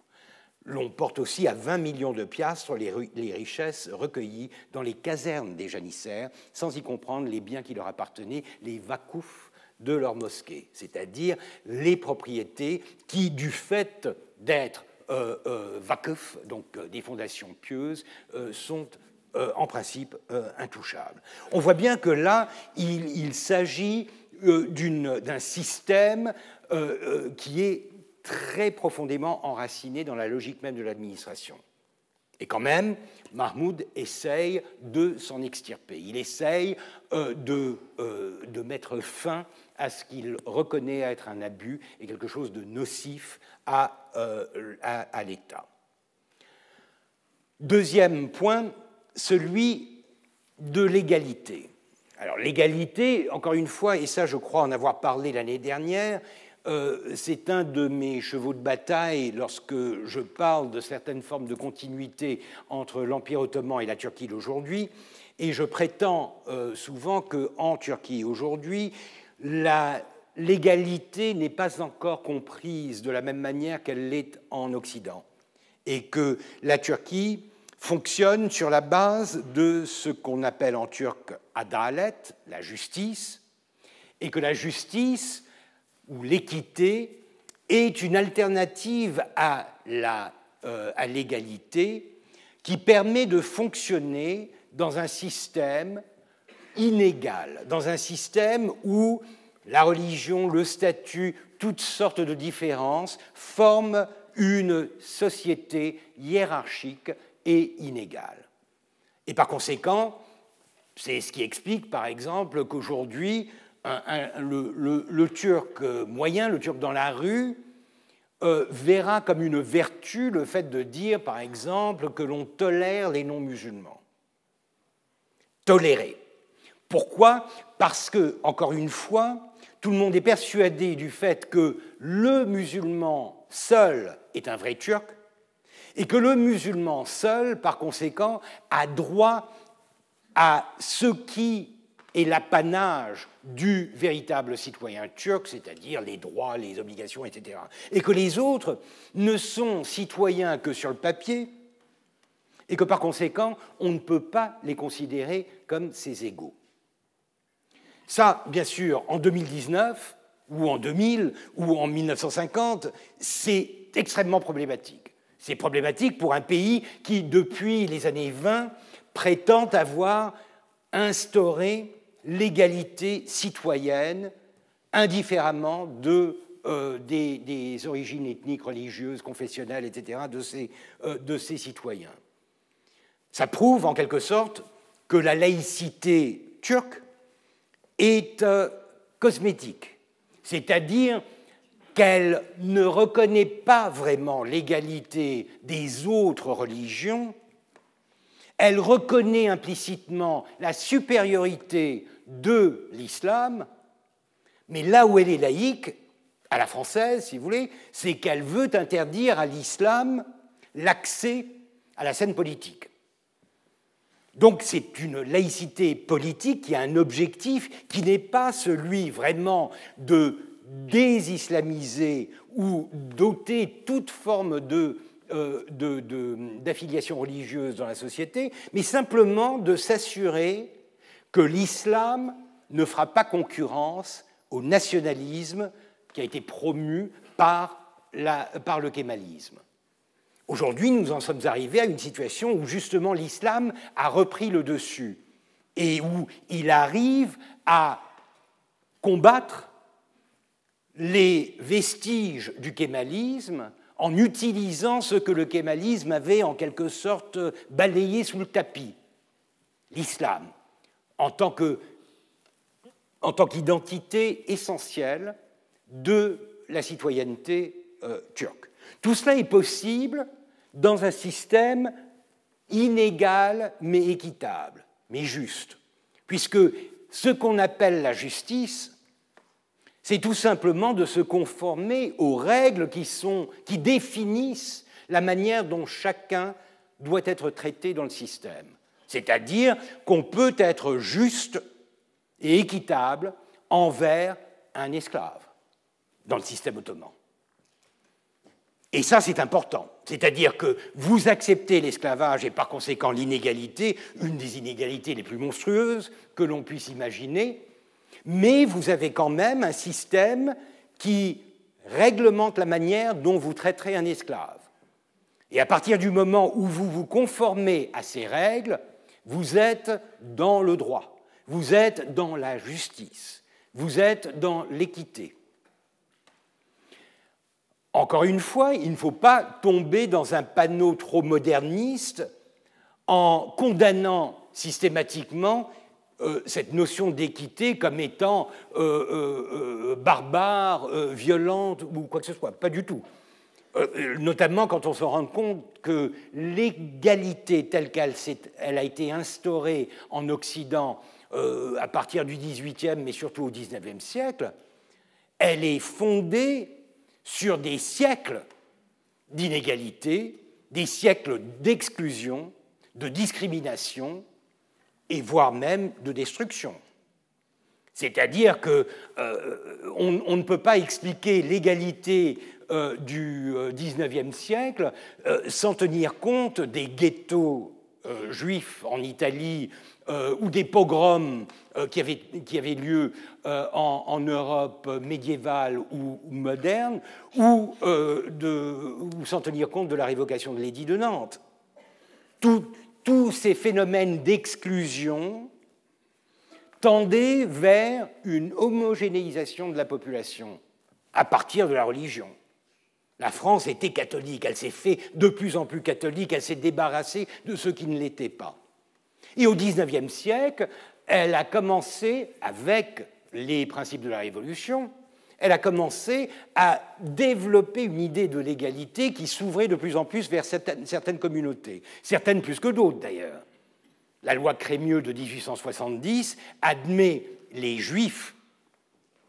L'on porte aussi à 20 millions de piastres les, richesses recueillies dans les casernes des janissaires, sans y comprendre les biens qui leur appartenaient, les vakoufs de leur mosquée, c'est-à-dire les propriétés qui, du fait d'être euh, euh donc euh, des fondations pieuses, euh, sont en principe intouchables. On voit bien que là, il s'agit d'un système qui est très profondément enraciné dans la logique même de l'administration. Et quand même, Mahmoud essaye de s'en extirper. Il essaye euh, de, euh, de, mettre fin à ce qu'il reconnaît être un abus et quelque chose de nocif euh, à l'État. Deuxième point, celui de l'égalité. Alors l'égalité, encore une fois, et ça je crois en avoir parlé l'année dernière, euh, c'est un de mes chevaux de bataille lorsque je parle de certaines formes de continuité entre l'Empire ottoman et la Turquie d'aujourd'hui. Et je prétends euh, souvent qu'en Turquie aujourd'hui, la l'égalité n'est pas encore comprise de la même manière qu'elle l'est en Occident. Et que la Turquie fonctionne sur la base de ce qu'on appelle en turc adalet, la justice, et que la justice où l'équité est une alternative à euh, l'égalité qui permet de fonctionner dans un système inégal, dans un système où la religion, le statut, toutes sortes de différences forment une société hiérarchique et inégale. Et par conséquent, c'est ce qui explique par exemple qu'aujourd'hui, le, turc moyen, le turc dans la rue, euh, verra comme une vertu le fait de dire, par exemple, que l'on tolère les non-musulmans. Tolérer. Pourquoi? Parce que, encore une fois, tout le monde est persuadé du fait que le musulman seul est un vrai turc et que le musulman seul, par conséquent, a droit à ce qui est l'apanage du véritable citoyen turc, c'est-à-dire les droits, les obligations, etc. Et que les autres ne sont citoyens que sur le papier, et que par conséquent, on ne peut pas les considérer comme ses égaux. Ça, bien sûr, en 2019, ou en 2000, ou en 1950, c'est extrêmement problématique. C'est problématique pour un pays qui, depuis les années 20, prétend avoir instauré l'égalité citoyenne indifféremment euh, des, origines ethniques, religieuses, confessionnelles, etc., de ces, euh, de ces citoyens. Ça prouve en quelque sorte que la laïcité turque est euh, cosmétique, c'est-à-dire qu'elle ne reconnaît pas vraiment l'égalité des autres religions, elle reconnaît implicitement la supériorité de l'islam, mais là où elle est laïque, à la française, si vous voulez, c'est qu'elle veut interdire à l'islam l'accès à la scène politique. Donc c'est une laïcité politique qui a un objectif qui n'est pas celui vraiment de désislamiser ou d'ôter toute forme euh, d'affiliation religieuse dans la société, mais simplement de s'assurer que l'islam ne fera pas concurrence au nationalisme qui a été promu par, par le kémalisme. Aujourd'hui, nous en sommes arrivés à une situation où justement l'islam a repris le dessus et où il arrive à combattre les vestiges du kémalisme en utilisant ce que le kémalisme avait en quelque sorte balayé sous le tapis, l'islam, en tant qu'identité essentielle de la citoyenneté euh, turque. Tout cela est possible dans un système inégal mais équitable, mais juste, puisque ce qu'on appelle la justice, c'est tout simplement de se conformer aux règles qui, définissent la manière dont chacun doit être traité dans le système. C'est-à-dire qu'on peut être juste et équitable envers un esclave dans le système ottoman. Et ça, c'est important. C'est-à-dire que vous acceptez l'esclavage et par conséquent l'inégalité, une des inégalités les plus monstrueuses que l'on puisse imaginer, mais vous avez quand même un système qui réglemente la manière dont vous traiterez un esclave. Et à partir du moment où vous vous conformez à ces règles, vous êtes dans le droit, vous êtes dans la justice, vous êtes dans l'équité. Encore une fois, il ne faut pas tomber dans un panneau trop moderniste en condamnant systématiquement euh, cette notion d'équité comme étant euh, euh, barbare, violente ou quoi que ce soit. Pas du tout. notamment quand on se rend compte que l'égalité telle qu'elle a été instaurée en Occident à partir du XVIIIe, mais surtout au XIXe siècle, elle est fondée sur des siècles d'inégalité, des siècles d'exclusion, de discrimination et voire même de destruction. C'est-à-dire qu'on euh, on ne peut pas expliquer l'égalité euh, du XIXe euh, siècle sans tenir compte des ghettos juifs en Italie euh, ou des pogroms euh, qui, avaient, lieu euh, en, Europe médiévale ou, moderne, ou, de, ou, sans tenir compte de la révocation de l'édit de Nantes. Tous ces phénomènes d'exclusion tendaient vers une homogénéisation de la population à partir de la religion. La France était catholique, elle s'est fait de plus en plus catholique, elle s'est débarrassée de ceux qui ne l'étaient pas. Et au XIXe siècle, elle a commencé, avec les principes de la Révolution, elle a commencé à développer une idée de l'égalité qui s'ouvrait de plus en plus vers certaines, communautés, certaines plus que d'autres d'ailleurs. La loi Crémieux de 1870 admet les juifs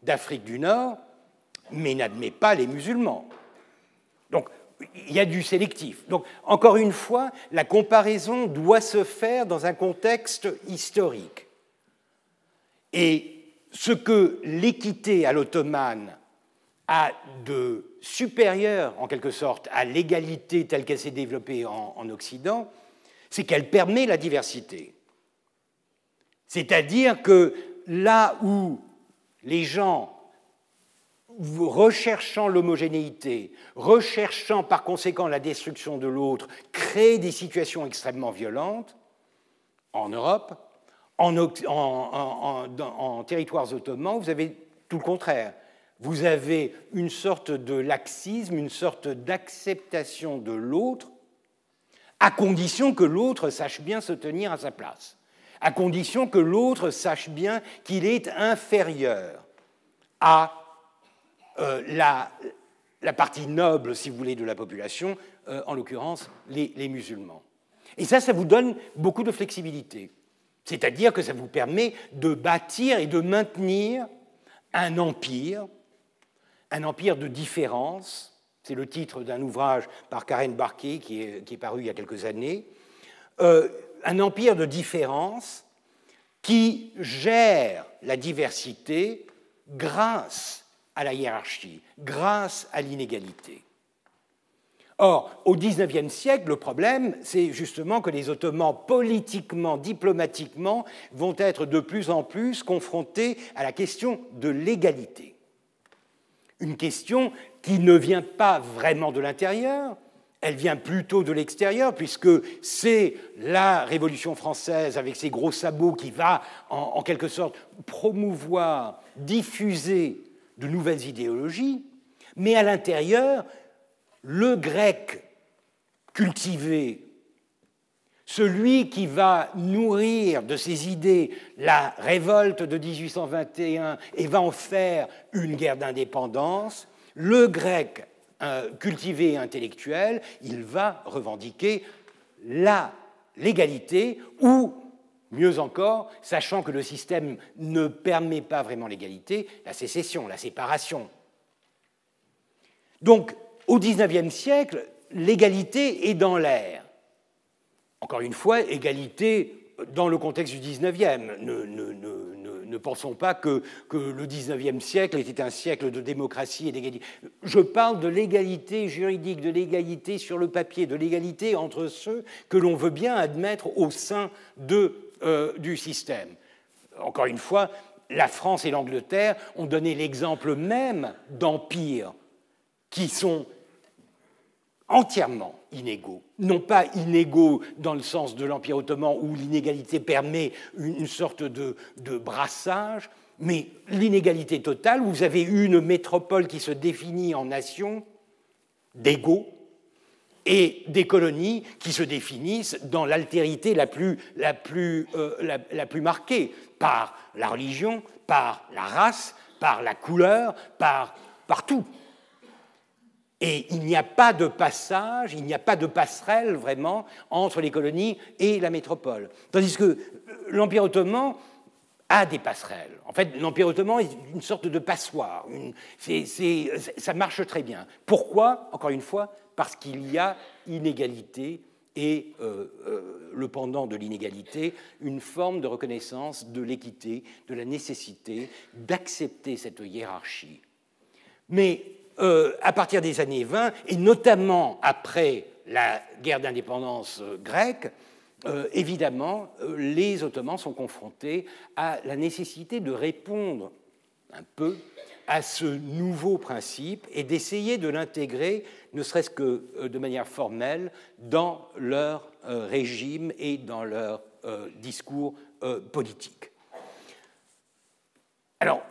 d'Afrique du Nord, mais n'admet pas les musulmans. Donc il y a du sélectif. Donc, encore une fois, la comparaison doit se faire dans un contexte historique. Et ce que l'équité à l'ottomane a de supérieur, en quelque sorte, à l'égalité telle qu'elle s'est développée en, en Occident, c'est qu'elle permet la diversité. C'est-à-dire que là où les gens recherchant l'homogénéité, recherchant par conséquent la destruction de l'autre, créent des situations extrêmement violentes en Europe, en, territoires ottomans, vous avez tout le contraire. Vous avez une sorte de laxisme, une sorte d'acceptation de l'autre, à condition que l'autre sache bien se tenir à sa place, à condition que l'autre sache bien qu'il est inférieur à euh, la, partie noble, si vous voulez, de la population, euh, en l'occurrence les, musulmans. Et ça, ça vous donne beaucoup de flexibilité. C'est-à-dire que ça vous permet de bâtir et de maintenir un empire un empire de différence, c'est le titre d'un ouvrage par Karen Barkey qui est, paru il y a quelques années, euh, un empire de différence qui gère la diversité grâce à la hiérarchie, grâce à l'inégalité. Or, au XIXe siècle, le problème, c'est justement que les Ottomans, politiquement, diplomatiquement, vont être de plus en plus confrontés à la question de l'égalité. Une question qui ne vient pas vraiment de l'intérieur, elle vient plutôt de l'extérieur, puisque c'est la Révolution française avec ses gros sabots qui va, en, quelque sorte, promouvoir, diffuser de nouvelles idéologies, mais à l'intérieur, le grec cultivé, celui qui va nourrir de ses idées la révolte de 1821 et va en faire une guerre d'indépendance, le grec euh, cultivé et intellectuel, il va revendiquer la l'égalité ou, mieux encore, sachant que le système ne permet pas vraiment l'égalité, la sécession, la séparation. Donc, au XIXe siècle, l'égalité est dans l'air. Encore une fois, égalité dans le contexte du XIXe. Ne, ne, pensons pas que, que, le XIXe siècle était un siècle de démocratie et d'égalité. Je parle de l'égalité juridique, de l'égalité sur le papier, de l'égalité entre ceux que l'on veut bien admettre au sein de, euh, du système. Encore une fois, la France et l'Angleterre ont donné l'exemple même d'empires qui sont entièrement inégaux, non pas inégaux dans le sens de l'Empire ottoman où l'inégalité permet une sorte de, brassage, mais l'inégalité totale vous avez une métropole qui se définit en nation d'égaux et des colonies qui se définissent dans l'altérité la plus, la, plus, euh, la plus marquée par la religion, par la race, par la couleur, par, par tout. Et il n'y a pas de passage, il n'y a pas de passerelle vraiment entre les colonies et la métropole. Tandis que euh, l'Empire ottoman a des passerelles. En fait, l'Empire ottoman est une sorte de passoire. ça marche très bien. Pourquoi? Encore une fois, parce qu'il y a inégalité et euh, euh, le pendant de l'inégalité, une forme de reconnaissance de l'équité, de la nécessité d'accepter cette hiérarchie. Mais euh, à partir des années 20, et notamment après la guerre d'indépendance euh, grecque, euh, évidemment, les Ottomans sont confrontés à la nécessité de répondre un peu à ce nouveau principe et d'essayer de l'intégrer, ne serait-ce que de manière formelle, dans leur régime et dans leur discours politique. Alors,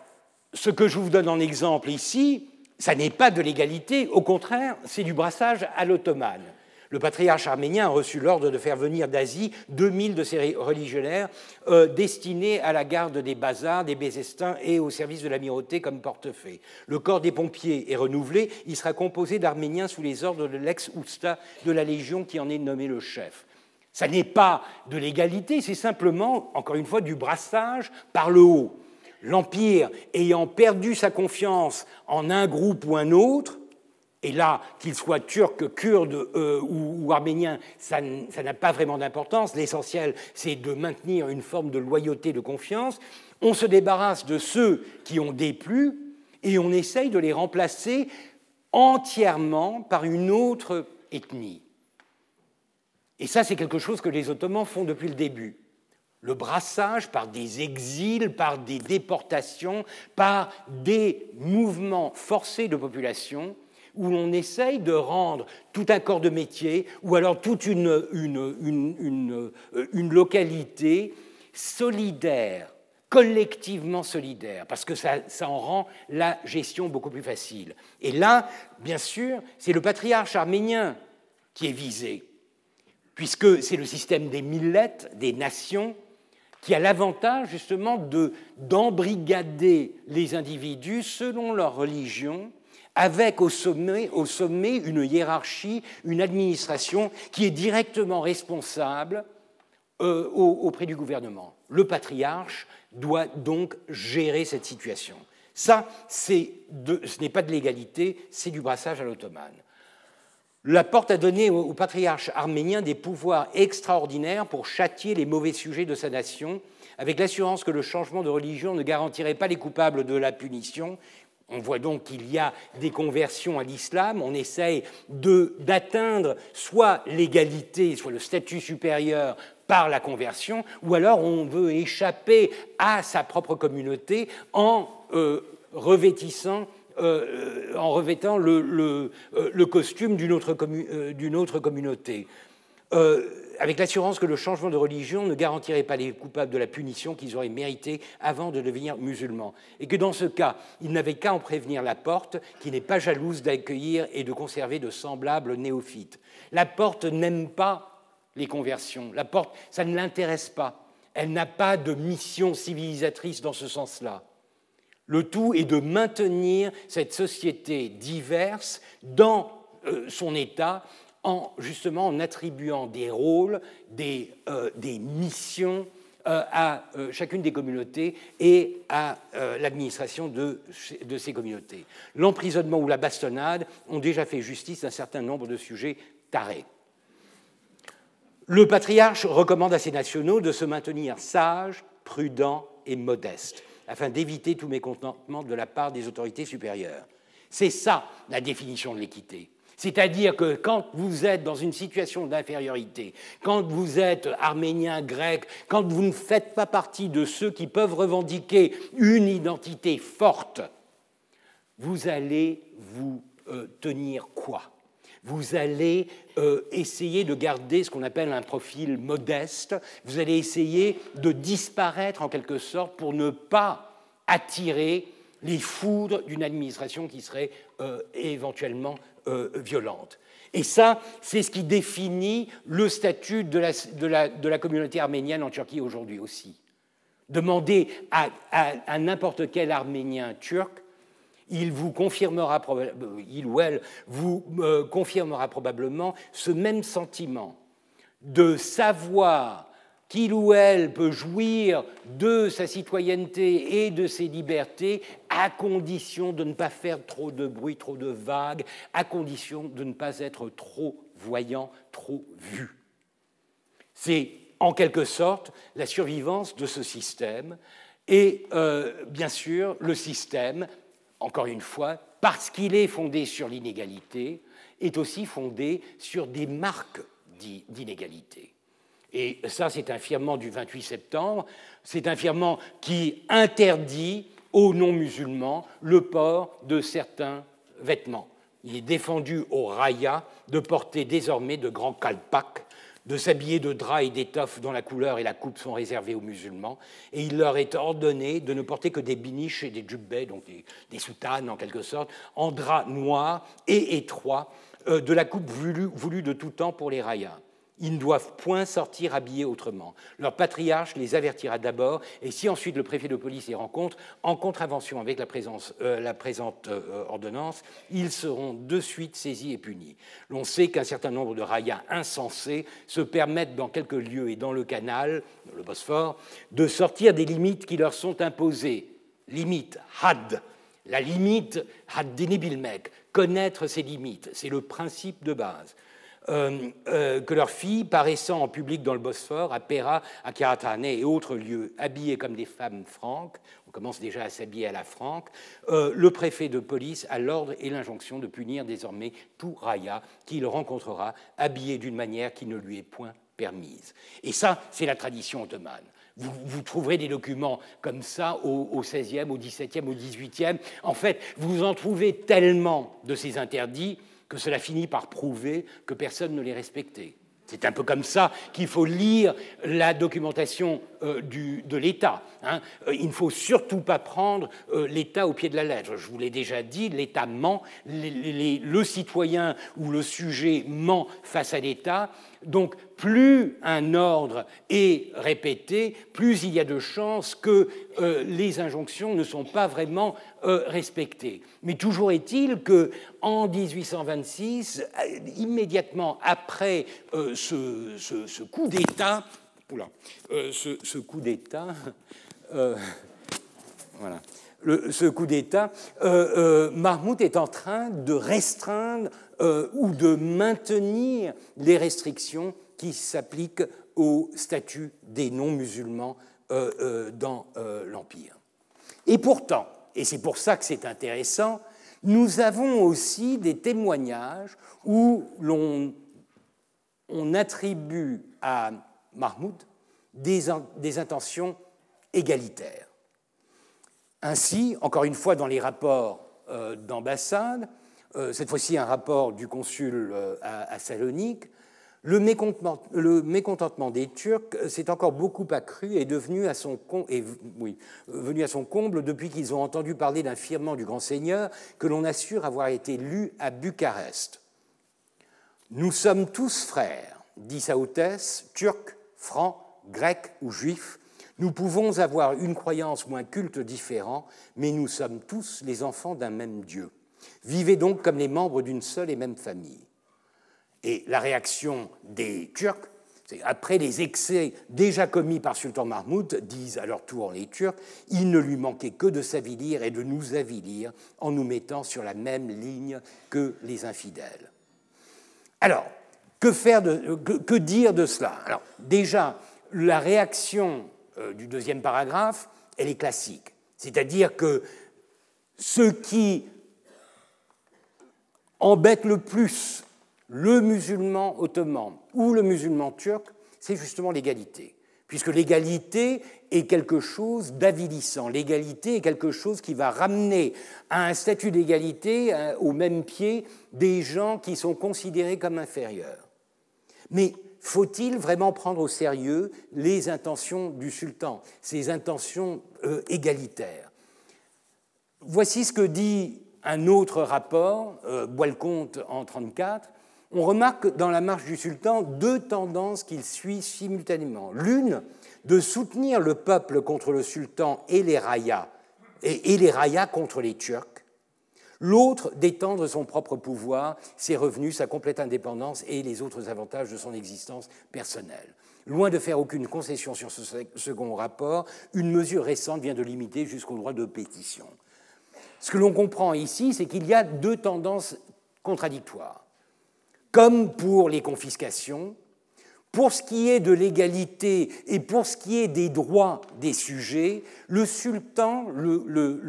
ce que je vous donne en exemple ici, ça n'est pas de l'égalité, au contraire, c'est du brassage à l'ottomane. Le patriarche arménien a reçu l'ordre de faire venir d'Asie 2000 de ses religionnaires euh, destinés à la garde des bazars, des Bézestins et au service de l'amirauté comme portefeuille. Le corps des pompiers est renouvelé, il sera composé d'Arméniens sous les ordres de l'ex-ousta de la Légion qui en est nommé le chef. Ça n'est pas de l'égalité, c'est simplement, encore une fois, du brassage par le haut l'Empire ayant perdu sa confiance en un groupe ou un autre, et là, qu'il soit turc, kurde euh, ou, arménien, ça, n'a pas vraiment d'importance. L'essentiel, c'est de maintenir une forme de loyauté, de confiance. On se débarrasse de ceux qui ont déplu et on essaye de les remplacer entièrement par une autre ethnie. Et ça, c'est quelque chose que les Ottomans font depuis le début le brassage par des exils, par des déportations, par des mouvements forcés de population où l'on essaye de rendre tout un corps de métier ou alors toute une, une, localité solidaire, collectivement solidaire, parce que ça, ça, en rend la gestion beaucoup plus facile. Et là, bien sûr, c'est le patriarche arménien qui est visé, puisque c'est le système des millettes, des nations, qui a l'avantage justement d'embrigader les individus selon leur religion, avec au sommet, une hiérarchie, une administration qui est directement responsable euh, auprès du gouvernement. Le patriarche doit donc gérer cette situation. Ça, ce n'est pas de l'égalité, c'est du brassage à l'ottomane. La porte a donné au, patriarche arménien des pouvoirs extraordinaires pour châtier les mauvais sujets de sa nation, avec l'assurance que le changement de religion ne garantirait pas les coupables de la punition. On voit donc qu'il y a des conversions à l'islam. On essaye d'atteindre soit l'égalité, soit le statut supérieur par la conversion, ou alors on veut échapper à sa propre communauté en euh, revêtissant euh, en revêtant le, le, euh, costume d'une autre, autre, communauté, avec l'assurance que le changement de religion ne garantirait pas les coupables de la punition qu'ils auraient méritée avant de devenir musulmans, et que dans ce cas, ils n'avaient qu'à en prévenir la porte, qui n'est pas jalouse d'accueillir et de conserver de semblables néophytes. La porte n'aime pas les conversions. La porte, ça ne l'intéresse pas. Elle n'a pas de mission civilisatrice dans ce sens-là. Le tout est de maintenir cette société diverse dans euh, son état en justement en attribuant des rôles, des, euh, missions euh, à chacune des communautés et à l'administration de, ces communautés. L'emprisonnement ou la bastonnade ont déjà fait justice d'un certain nombre de sujets tarés. Le patriarche recommande à ses nationaux de se maintenir sages, prudents et modestes, afin d'éviter tout mécontentement de la part des autorités supérieures. C'est ça la définition de l'équité. C'est-à-dire que quand vous êtes dans une situation d'infériorité, quand vous êtes arménien, grec, quand vous ne faites pas partie de ceux qui peuvent revendiquer une identité forte, vous allez vous euh, tenir quoi? Vous allez euh, essayer de garder ce qu'on appelle un profil modeste, vous allez essayer de disparaître en quelque sorte pour ne pas attirer les foudres d'une administration qui serait euh, éventuellement euh, violente. Et ça, c'est ce qui définit le statut de la, communauté arménienne en Turquie aujourd'hui aussi. Demander à n'importe quel Arménien turc il vous confirmera, il ou elle vous euh, confirmera probablement ce même sentiment de savoir qu'il ou elle peut jouir de sa citoyenneté et de ses libertés à condition de ne pas faire trop de bruit, trop de vagues, à condition de ne pas être trop voyant, trop vu. C'est en quelque sorte la survivance de ce système et euh, bien sûr le système encore une fois, parce qu'il est fondé sur l'inégalité, est aussi fondé sur des marques d'inégalité. Et ça, c'est un firmament du 28 septembre, c'est un firmament qui interdit aux non-musulmans le port de certains vêtements. Il est défendu aux rayas de porter désormais de grands kalpaks de s'habiller de draps et d'étoffes dont la couleur et la coupe sont réservées aux musulmans, et il leur est ordonné de ne porter que des biniches et des jubbets, donc des, soutanes en quelque sorte, en drap noir et étroit, euh, de la coupe voulue, de tout temps pour les rayas. Ils ne doivent point sortir habillés autrement. Leur patriarche les avertira d'abord, et si ensuite le préfet de police les rencontre, en contravention avec la, euh, présente euh, ordonnance, ils seront de suite saisis et punis. L'on sait qu'un certain nombre de rayas insensés se permettent dans quelques lieux et dans le canal, le Bosphore, de sortir des limites qui leur sont imposées. Limite, had, la limite, had connaître ses limites, c'est le principe de base. Euh, euh, que leurs filles, paraissant en public dans le Bosphore, à Pera, à Karatane et autres lieux, habillées comme des femmes franques, on commence déjà à s'habiller à la franque, euh, le préfet de police a l'ordre et l'injonction de punir désormais tout raya qu'il rencontrera habillé d'une manière qui ne lui est point permise. Et ça, c'est la tradition ottomane. Vous, trouverez des documents comme ça au, au, 16e, au 17e, au 18e. En fait, vous en trouvez tellement de ces interdits que cela finit par prouver que personne ne les respectait. C'est un peu comme ça qu'il faut lire la documentation euh, de l'État. Hein. Euh, il ne faut surtout pas prendre euh, l'État au pied de la lettre. Je vous l'ai déjà dit, l'État ment, le citoyen ou le sujet ment face à l'État. Donc plus un ordre est répété, plus il y a de chances que les injonctions ne sont pas vraiment respectées. Mais toujours est-il que en 1826, immédiatement après ce coup d'État, Euh, ce, coup d'État, euh, voilà, ce coup d'État, euh, Mahmoud est en train de restreindre ou de maintenir les restrictions qui s'appliquent au statut des non-musulmans dans l'Empire. Et pourtant, et c'est pour ça que c'est intéressant, nous avons aussi des témoignages où l'on on attribue à Mahmoud des, intentions égalitaires. Ainsi, encore une fois, dans les rapports euh, d'ambassade, euh, cette fois-ci un rapport du consul euh, à, Salonique, le mécontentement, des Turcs s'est encore beaucoup accru et est devenu à son, venu à son comble depuis qu'ils ont entendu parler d'un firmement du grand seigneur que l'on assure avoir été lu à Bucarest. Nous sommes tous frères, dit sa hautesse, turcs, francs, grecs ou juifs. Nous pouvons avoir une croyance ou un culte différent, mais nous sommes tous les enfants d'un même Dieu. Vivez donc comme les membres d'une seule et même famille. Et la réaction des Turcs, c'est après les excès déjà commis par Sultan Mahmoud, disent à leur tour les Turcs, il ne lui manquait que de s'avilir et de nous avilir en nous mettant sur la même ligne que les infidèles. Alors, que, faire de, que, dire de cela? Alors, déjà, la réaction euh, du deuxième paragraphe, elle est classique. C'est-à-dire que ce qui embête le plus le musulman ottoman ou le musulman turc, c'est justement l'égalité. Puisque l'égalité est quelque chose d'avilissant. L'égalité est quelque chose qui va ramener à un statut d'égalité euh, au même pied des gens qui sont considérés comme inférieurs. Mais faut-il vraiment prendre au sérieux les intentions du sultan, ces intentions euh, égalitaires? Voici ce que dit un autre rapport, euh, Boilconte en 1934. On remarque dans la marche du sultan deux tendances qu'il suit simultanément. L'une, de soutenir le peuple contre le sultan et les rayas, et, les rayas contre les Turcs. L'autre, d'étendre son propre pouvoir, ses revenus, sa complète indépendance et les autres avantages de son existence personnelle. Loin de faire aucune concession sur ce second rapport, une mesure récente vient de limiter jusqu'au droit de pétition. Ce que l'on comprend ici, c'est qu'il y a deux tendances contradictoires. Comme pour les confiscations, pour ce qui est de l'égalité et pour ce qui est des droits des sujets, le sultan,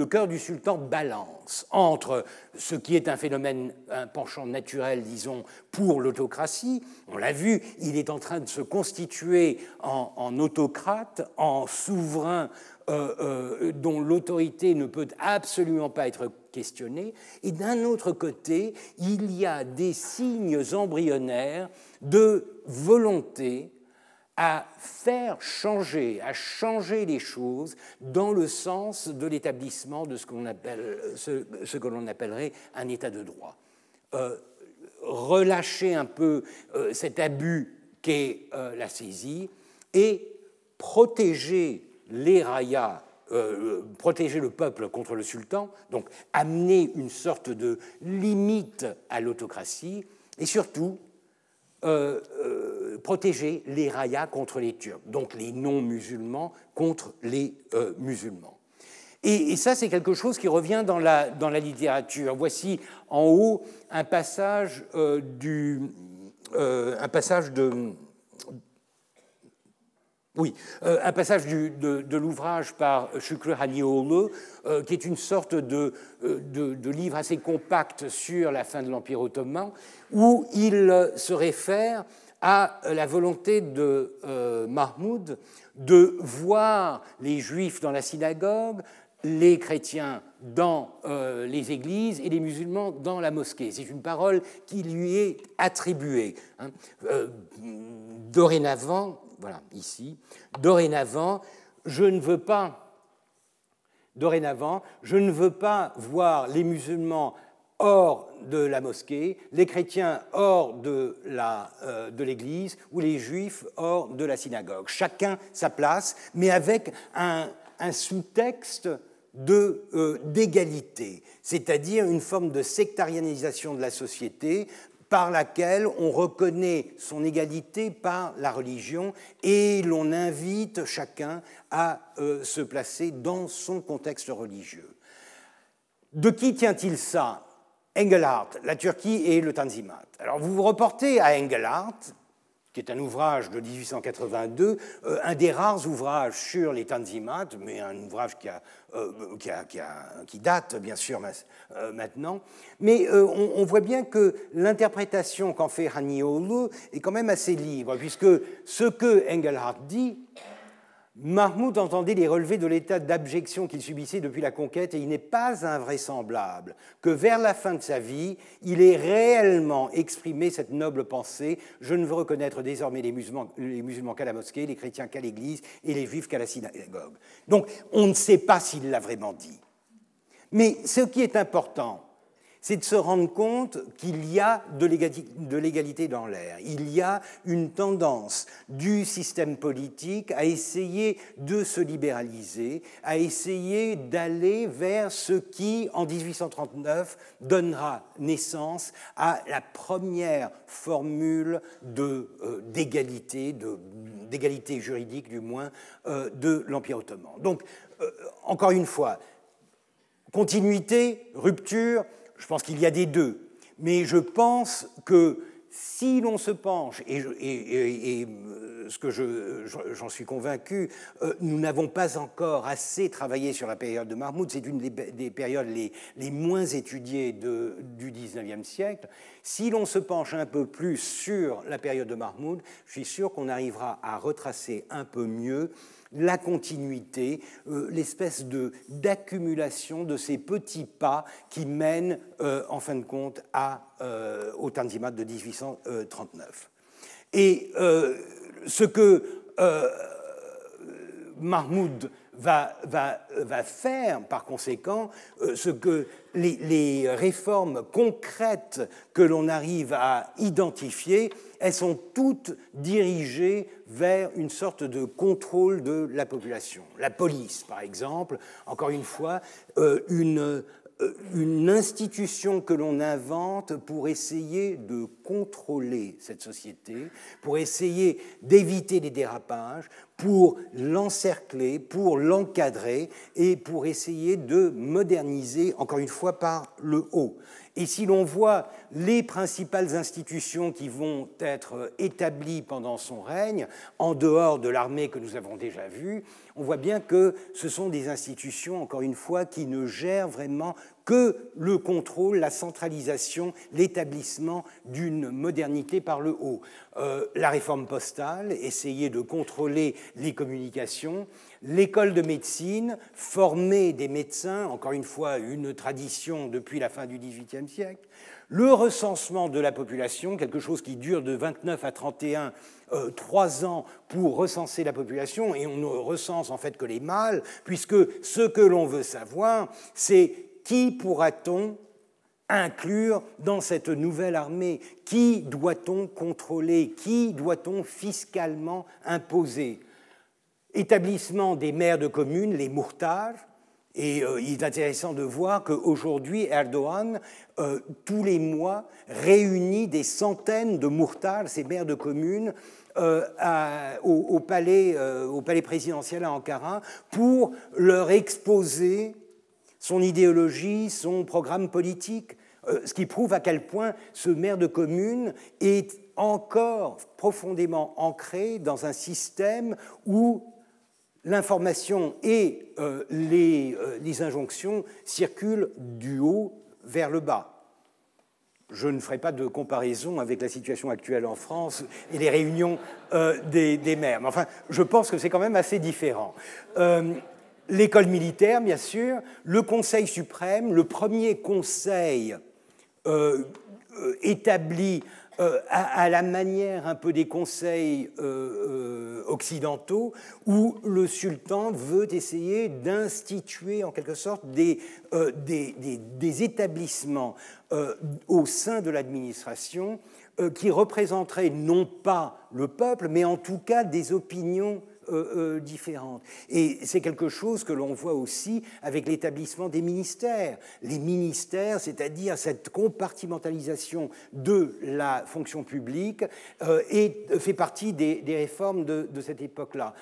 cœur du sultan balance entre ce qui est un phénomène, un penchant naturel, disons, pour l'autocratie. On l'a vu, il est en train de se constituer en, autocrate, en souverain euh, euh, dont l'autorité ne peut absolument pas être questionnée. Et d'un autre côté, il y a des signes embryonnaires de volonté à faire changer, à changer les choses dans le sens de l'établissement de ce, que l'on appellerait un état de droit. Euh, relâcher un peu euh, cet abus qu'est euh, la saisie et protéger les rayas, protéger le peuple contre le sultan, donc amener une sorte de limite à l'autocratie, et surtout euh, euh, protéger les rayas contre les Turcs, donc les non-musulmans contre les euh, musulmans. Et, ça, c'est quelque chose qui revient dans la, dans la littérature. Voici en haut un passage, du, un passage de, oui, euh, un passage de, l'ouvrage par Şükrü Hanioğlu, euh, qui est une sorte euh, de, livre assez compact sur la fin de l'Empire ottoman, où il se réfère à la volonté de Mahmoud de voir les juifs dans la synagogue, les chrétiens dans les églises et les musulmans dans la mosquée. C'est une parole qui lui est attribuée. Hein. dorénavant, voilà, ici, dorénavant, je ne veux pas, dorénavant, je ne veux pas voir les musulmans hors de la mosquée, les chrétiens hors de euh, l'Église ou les juifs hors de la synagogue. Chacun sa place, mais avec un, sous-texte euh, d'égalité, c'est-à-dire une forme de sectarianisation de la société par laquelle on reconnaît son égalité par la religion et l'on invite chacun à euh, se placer dans son contexte religieux. De qui tient-il ça? Engelhardt, la Turquie et le Tanzimat. Alors vous vous reportez à Engelhardt, qui est un ouvrage de 1882, euh, un des rares ouvrages sur les Tanzimat, mais un ouvrage qui, euh, date bien sûr euh, maintenant. Mais on, voit bien que l'interprétation qu'en fait Haniolu est quand même assez libre, puisque ce que Engelhardt dit, Mahmoud entendait les relevés de l'état d'abjection qu'il subissait depuis la conquête et il n'est pas invraisemblable que vers la fin de sa vie, il ait réellement exprimé cette noble pensée Je ne veux reconnaître désormais les musulmans, les musulmans qu'à la mosquée, les chrétiens qu'à l'église et les juifs qu'à la synagogue. Donc on ne sait pas s'il l'a vraiment dit. Mais ce qui est important, c'est de se rendre compte qu'il y a de l'égalité dans l'air. Il y a une tendance du système politique à essayer de se libéraliser, à essayer d'aller vers ce qui, en 1839, donnera naissance à la première formule euh, d'égalité, d'égalité juridique du moins, euh, de l'Empire ottoman. Donc, euh, encore une fois, continuité, rupture, je pense qu'il y a des deux. Mais je pense que si l'on se penche, et, euh, ce que j'en suis convaincu, euh, nous n'avons pas encore assez travaillé sur la période de Mahmoud, c'est une des, périodes les, moins étudiées du XIXe siècle. Si l'on se penche un peu plus sur la période de Mahmoud, je suis sûr qu'on arrivera à retracer un peu mieux la continuité, euh, l'espèce d'accumulation de, ces petits pas qui mènent euh, en fin de compte euh, au Tanzimat de 1839. Et ce que Mahmoud va, faire par conséquent ce que les, les réformes concrètes que l'on arrive à identifier elles sont toutes dirigées vers une sorte de contrôle de la population. La police, par exemple, encore une fois, euh, une, euh, une institution que l'on invente pour essayer de contrôler cette société, pour essayer d'éviter les dérapages, pour l'encercler, pour l'encadrer et pour essayer de moderniser, encore une fois, par le haut. Et si l'on voit les principales institutions qui vont être établies pendant son règne, en dehors de l'armée que nous avons déjà vue, on voit bien que ce sont des institutions, encore une fois, qui ne gèrent vraiment que le contrôle, la centralisation, l'établissement d'une modernité par le haut. Euh, la réforme postale, essayer de contrôler les communications, l'école de médecine, former des médecins, encore une fois une tradition depuis la fin du XVIIIe siècle, le recensement de la population, quelque chose qui dure de 29 à 31 euh, ans pour recenser la population, et on ne recense en fait que les mâles, puisque ce que l'on veut savoir, c'est qui pourra-t-on inclure dans cette nouvelle armée? Qui doit-on contrôler? Qui doit-on fiscalement imposer? Établissement des maires de communes, les mourtages. Et euh, il est intéressant de voir qu'aujourd'hui, Erdogan, euh, tous les mois, réunit des centaines de mourtages, ces maires de communes, euh, au, palais, au palais présidentiel à Ankara, pour leur exposer son idéologie, son programme politique, ce qui prouve à quel point ce maire de commune est encore profondément ancré dans un système où l'information et euh, euh, les, injonctions circulent du haut vers le bas. Je ne ferai pas de comparaison avec la situation actuelle en France et les réunions euh, des, maires, mais enfin, je pense que c'est quand même assez différent. L'école militaire, bien sûr, le Conseil suprême, le premier conseil établi euh, à, la manière un peu des conseils euh, euh, occidentaux, où le sultan veut essayer d'instituer en quelque sorte des, établissements au sein de l'administration qui représenteraient non pas le peuple, mais en tout cas des opinions différentes. Et c'est quelque chose que l'on voit aussi avec l'établissement des ministères. Les ministères, c'est-à-dire cette compartimentalisation de la fonction publique, et fait partie des, réformes de, cette époque-là.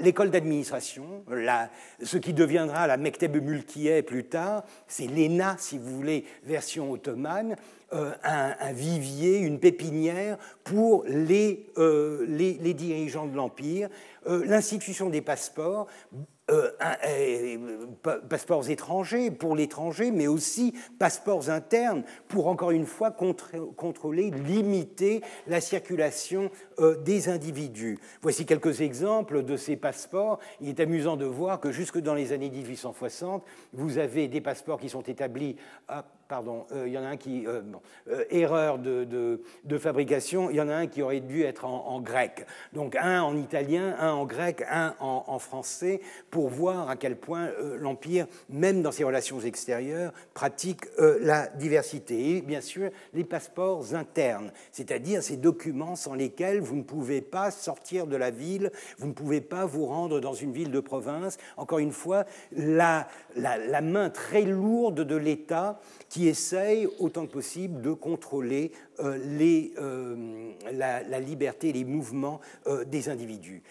L'école d'administration, ce qui deviendra la Mekteb Mulkiye plus tard, c'est l'ENA, si vous voulez, version ottomane, euh, un, vivier, une pépinière pour les, euh, les, dirigeants de l'Empire. Euh, l'institution des passeports passeports étrangers pour l'étranger, mais aussi passeports internes pour, encore une fois, contrôler, limiter la circulation des individus. Voici quelques exemples de ces passeports. Il est amusant de voir que jusque dans les années 1860, vous avez des passeports qui sont établis à euh, il y en a un qui, erreur de, fabrication, il y en a un qui aurait dû être en, grec. Donc un en italien, un en grec, un en, français, pour voir à quel point euh, l'Empire, même dans ses relations extérieures, pratique euh, la diversité. Et bien sûr, les passeports internes, c'est-à-dire ces documents sans lesquels vous ne pouvez pas sortir de la ville, vous ne pouvez pas vous rendre dans une ville de province. Encore une fois, la, la, main très lourde de l'État qui essaye autant que possible de contrôler euh, les, la, la, liberté, les mouvements des individus.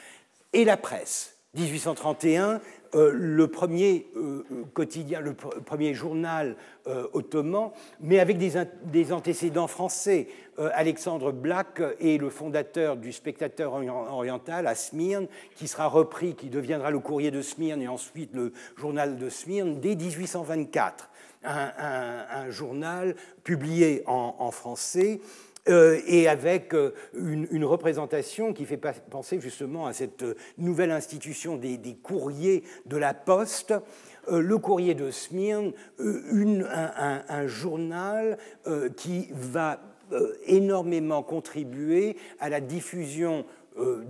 Et la presse 1831, euh, le premier euh, quotidien, le premier journal euh, ottoman, mais avec des, antécédents français. Alexandre Black est le fondateur du Spectateur oriental à Smyrne, qui sera repris, qui deviendra le Courrier de Smyrne et ensuite le Journal de Smyrne dès 1824. Un, journal publié en français euh, et avec euh, une, représentation qui fait penser justement à cette euh, nouvelle institution des, courriers de la poste. le courrier de Smyrne, un, journal qui va énormément contribuer à la diffusion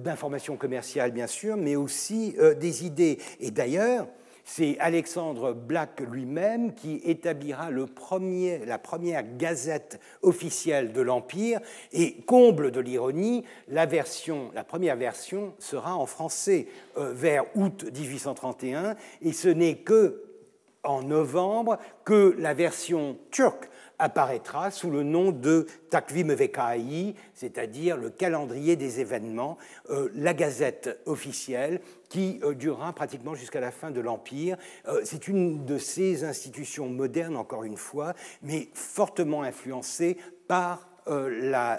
d'informations commerciales, bien sûr, mais aussi des idées. Et d'ailleurs, c'est Alexandre Black lui-même qui établira la première gazette officielle de l'Empire. Et comble de l'ironie, la première version sera en français euh, vers août 1831. Et ce n'est que en novembre que la version turque apparaîtra sous le nom de Takvim Vekai, c'est-à-dire le calendrier des événements, euh, la gazette officielle qui euh, durera pratiquement jusqu'à la fin de l'Empire. Euh, c'est une de ces institutions modernes, encore une fois, mais fortement influencée par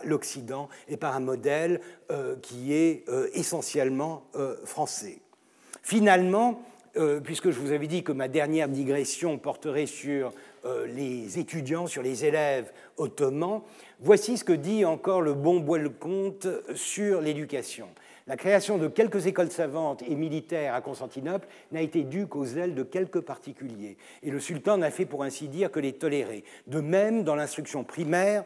l'Occident et par un modèle qui est essentiellement français. Finalement, puisque je vous avais dit que ma dernière digression porterait sur euh, les étudiants, sur les élèves ottomans, voici ce que dit encore le bon Bois-le-Comte sur l'éducation. La création de quelques écoles savantes et militaires à Constantinople n'a été due qu'aux ailes de quelques particuliers, et le sultan n'a fait pour ainsi dire que les tolérer. De même, dans l'instruction primaire,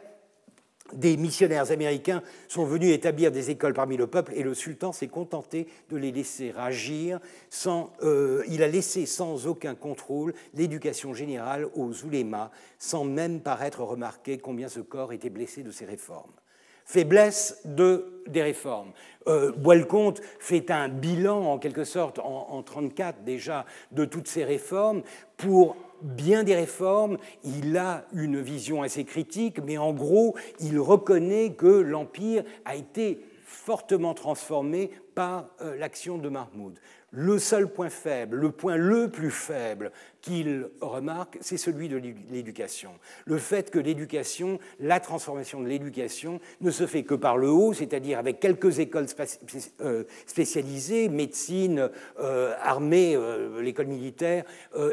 des missionnaires américains sont venus établir des écoles parmi le peuple et le sultan s'est contenté de les laisser agir. Sans, euh, il a laissé sans aucun contrôle l'éducation générale aux oulémas, sans même paraître remarquer combien ce corps était blessé de ces réformes. Faiblesse de, des réformes. Euh, Bois-le-Comte fait un bilan, en quelque sorte, en 1934 déjà, de toutes ces réformes pour bien des réformes, il a une vision assez critique, mais en gros, il reconnaît que l'Empire a été fortement transformé par euh, l'action de Mahmoud. Le seul point faible, le point le plus faible qu'il remarque, c'est celui de l'éducation. Le fait que l'éducation, la transformation de l'éducation, ne se fait que par le haut, c'est-à-dire avec quelques écoles euh, spécialisées, médecine, euh, armée, euh, l'école militaire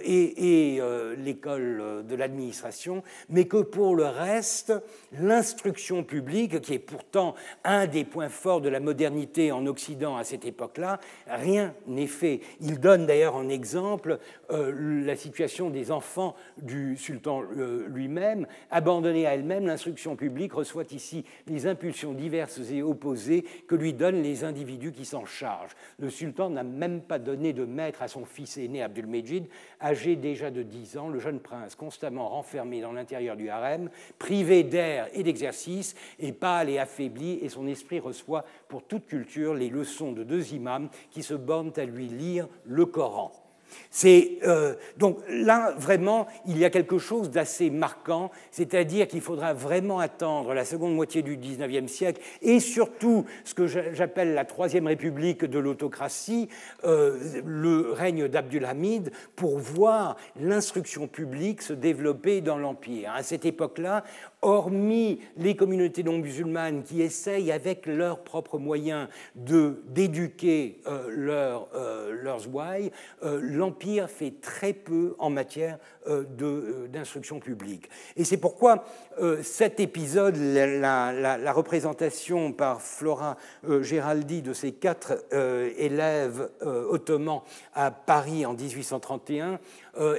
et, l'école de l'administration, mais que pour le reste, l'instruction publique, qui est pourtant un des points forts de la modernité en Occident à cette époque-là, rien n'est fait. Il donne d'ailleurs en exemple euh, la situation des enfants du sultan euh, lui-même. Abandonnée à elle-même, l'instruction publique reçoit ici les impulsions diverses et opposées que lui donnent les individus qui s'en chargent. Le sultan n'a même pas donné de maître à son fils aîné Abdul-Mejid, âgé déjà de 10 ans, le jeune prince constamment renfermé dans l'intérieur du harem, privé d'air et d'exercice, est pâle et affaibli, et son esprit reçoit pour toute culture les leçons de deux imams qui se bornent à lui lire le Coran. C'est euh, donc là vraiment il y a quelque chose d'assez marquant, c'est-à-dire qu'il faudra vraiment attendre la seconde moitié du XIXe siècle et surtout ce que j'appelle la troisième république de l'autocratie, euh, le règne d'Abdulhamid, pour voir l'instruction publique se développer dans l'empire. À cette époque-là, hormis les communautés non musulmanes qui essayent avec leurs propres moyens de d'éduquer euh, leurs ouailles, l'Empire fait très peu en matière d'instruction publique. Et c'est pourquoi cet épisode, la, représentation par Flora Géraldi de ces quatre élèves ottomans à Paris en 1831,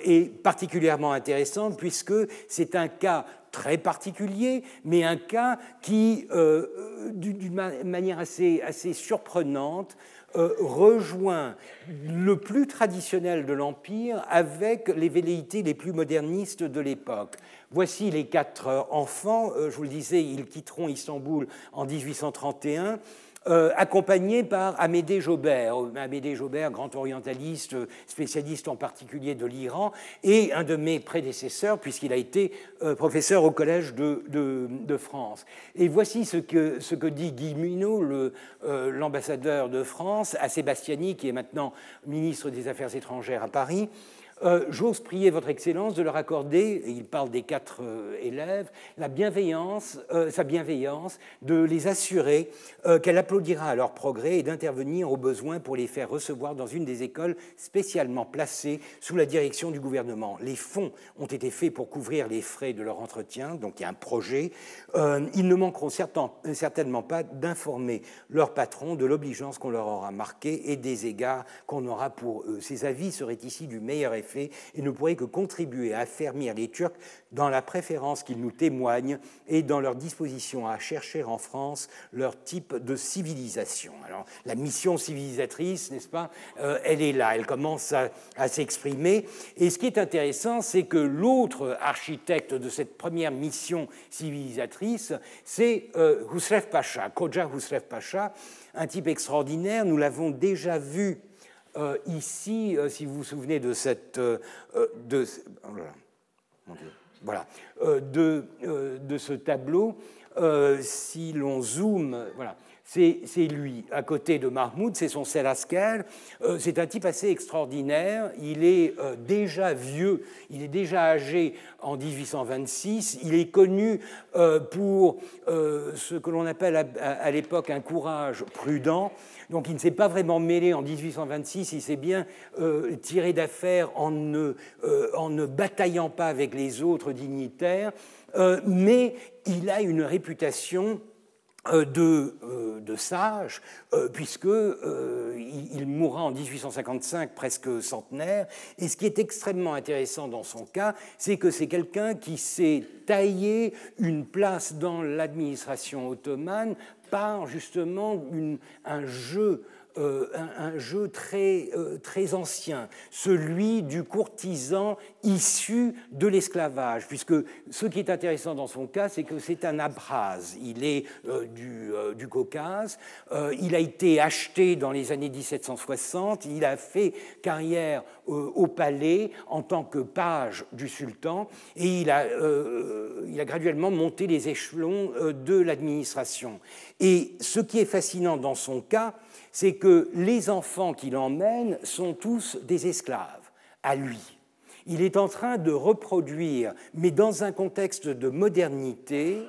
est particulièrement intéressante puisque c'est un cas très particulier, mais un cas qui, euh, euh, d'une manière assez surprenante, euh, rejoint le plus traditionnel de l'Empire avec les velléités les plus modernistes de l'époque. Voici les quatre enfants, je vous le disais, ils quitteront Istanbul en 1831. Euh, accompagné par Amédée Jobert. Amédée Jobert, grand orientaliste, spécialiste en particulier de l'Iran, et un de mes prédécesseurs, puisqu'il a été euh, professeur au Collège de, France. Et voici ce que, dit Guy Munot, euh, l'ambassadeur de France, à Sébastiani, qui est maintenant ministre des Affaires étrangères à Paris. Euh, j'ose prier votre Excellence de leur accorder, il parle des quatre euh, élèves, la bienveillance, euh, sa bienveillance, de les assurer qu'elle applaudira à leur progrès et d'intervenir au besoin pour les faire recevoir dans une des écoles spécialement placées sous la direction du gouvernement. Les fonds ont été faits pour couvrir les frais de leur entretien, donc il y a un projet. ils ne manqueront certainement pas d'informer leur patron de l'obligeance qu'on leur aura marquée et des égards qu'on aura pour eux. Ces avis seraient ici du meilleur effet et ne pourrait que contribuer à affermir les Turcs dans la préférence qu'ils nous témoignent et dans leur disposition à chercher en France leur type de civilisation. Alors, la mission civilisatrice, n'est-ce pas, euh, elle est là, elle commence à, s'exprimer. Et ce qui est intéressant, c'est que l'autre architecte de cette première mission civilisatrice, c'est euh, Pacha, Koja Husrev Pacha, un type extraordinaire. Nous l'avons déjà vu euh, ici, euh, si vous vous souvenez de cette... Euh, voilà, de, ce tableau, si l'on zoome, voilà, c'est lui. À côté de Mahmoud, c'est son Selasker. Euh, c'est un type assez extraordinaire. Il est euh, déjà vieux, il est déjà âgé en 1826. Il est connu euh, pour ce que l'on appelle à, l'époque un courage prudent. Donc il ne s'est pas vraiment mêlé en 1826, il s'est bien tiré d'affaire en, en, ne bataillant pas avec les autres dignitaires, mais il a une réputation euh, de, euh, sage, euh, puisqu'il il mourra en 1855, presque centenaire. Et ce qui est extrêmement intéressant dans son cas, c'est que c'est quelqu'un qui s'est taillé une place dans l'administration ottomane par justement un jeu euh, un, jeu très, euh, très ancien, celui du courtisan issu de l'esclavage, puisque ce qui est intéressant dans son cas, c'est que c'est un abrase. Il est euh, du, du, Caucase, il a été acheté dans les années 1760, il a fait carrière au palais en tant que page du sultan, et il a, il a graduellement monté les échelons de l'administration. Et ce qui est fascinant dans son cas, c'est que les enfants qu'il emmène sont tous des esclaves à lui. Il est en train de reproduire, mais dans un contexte de modernité,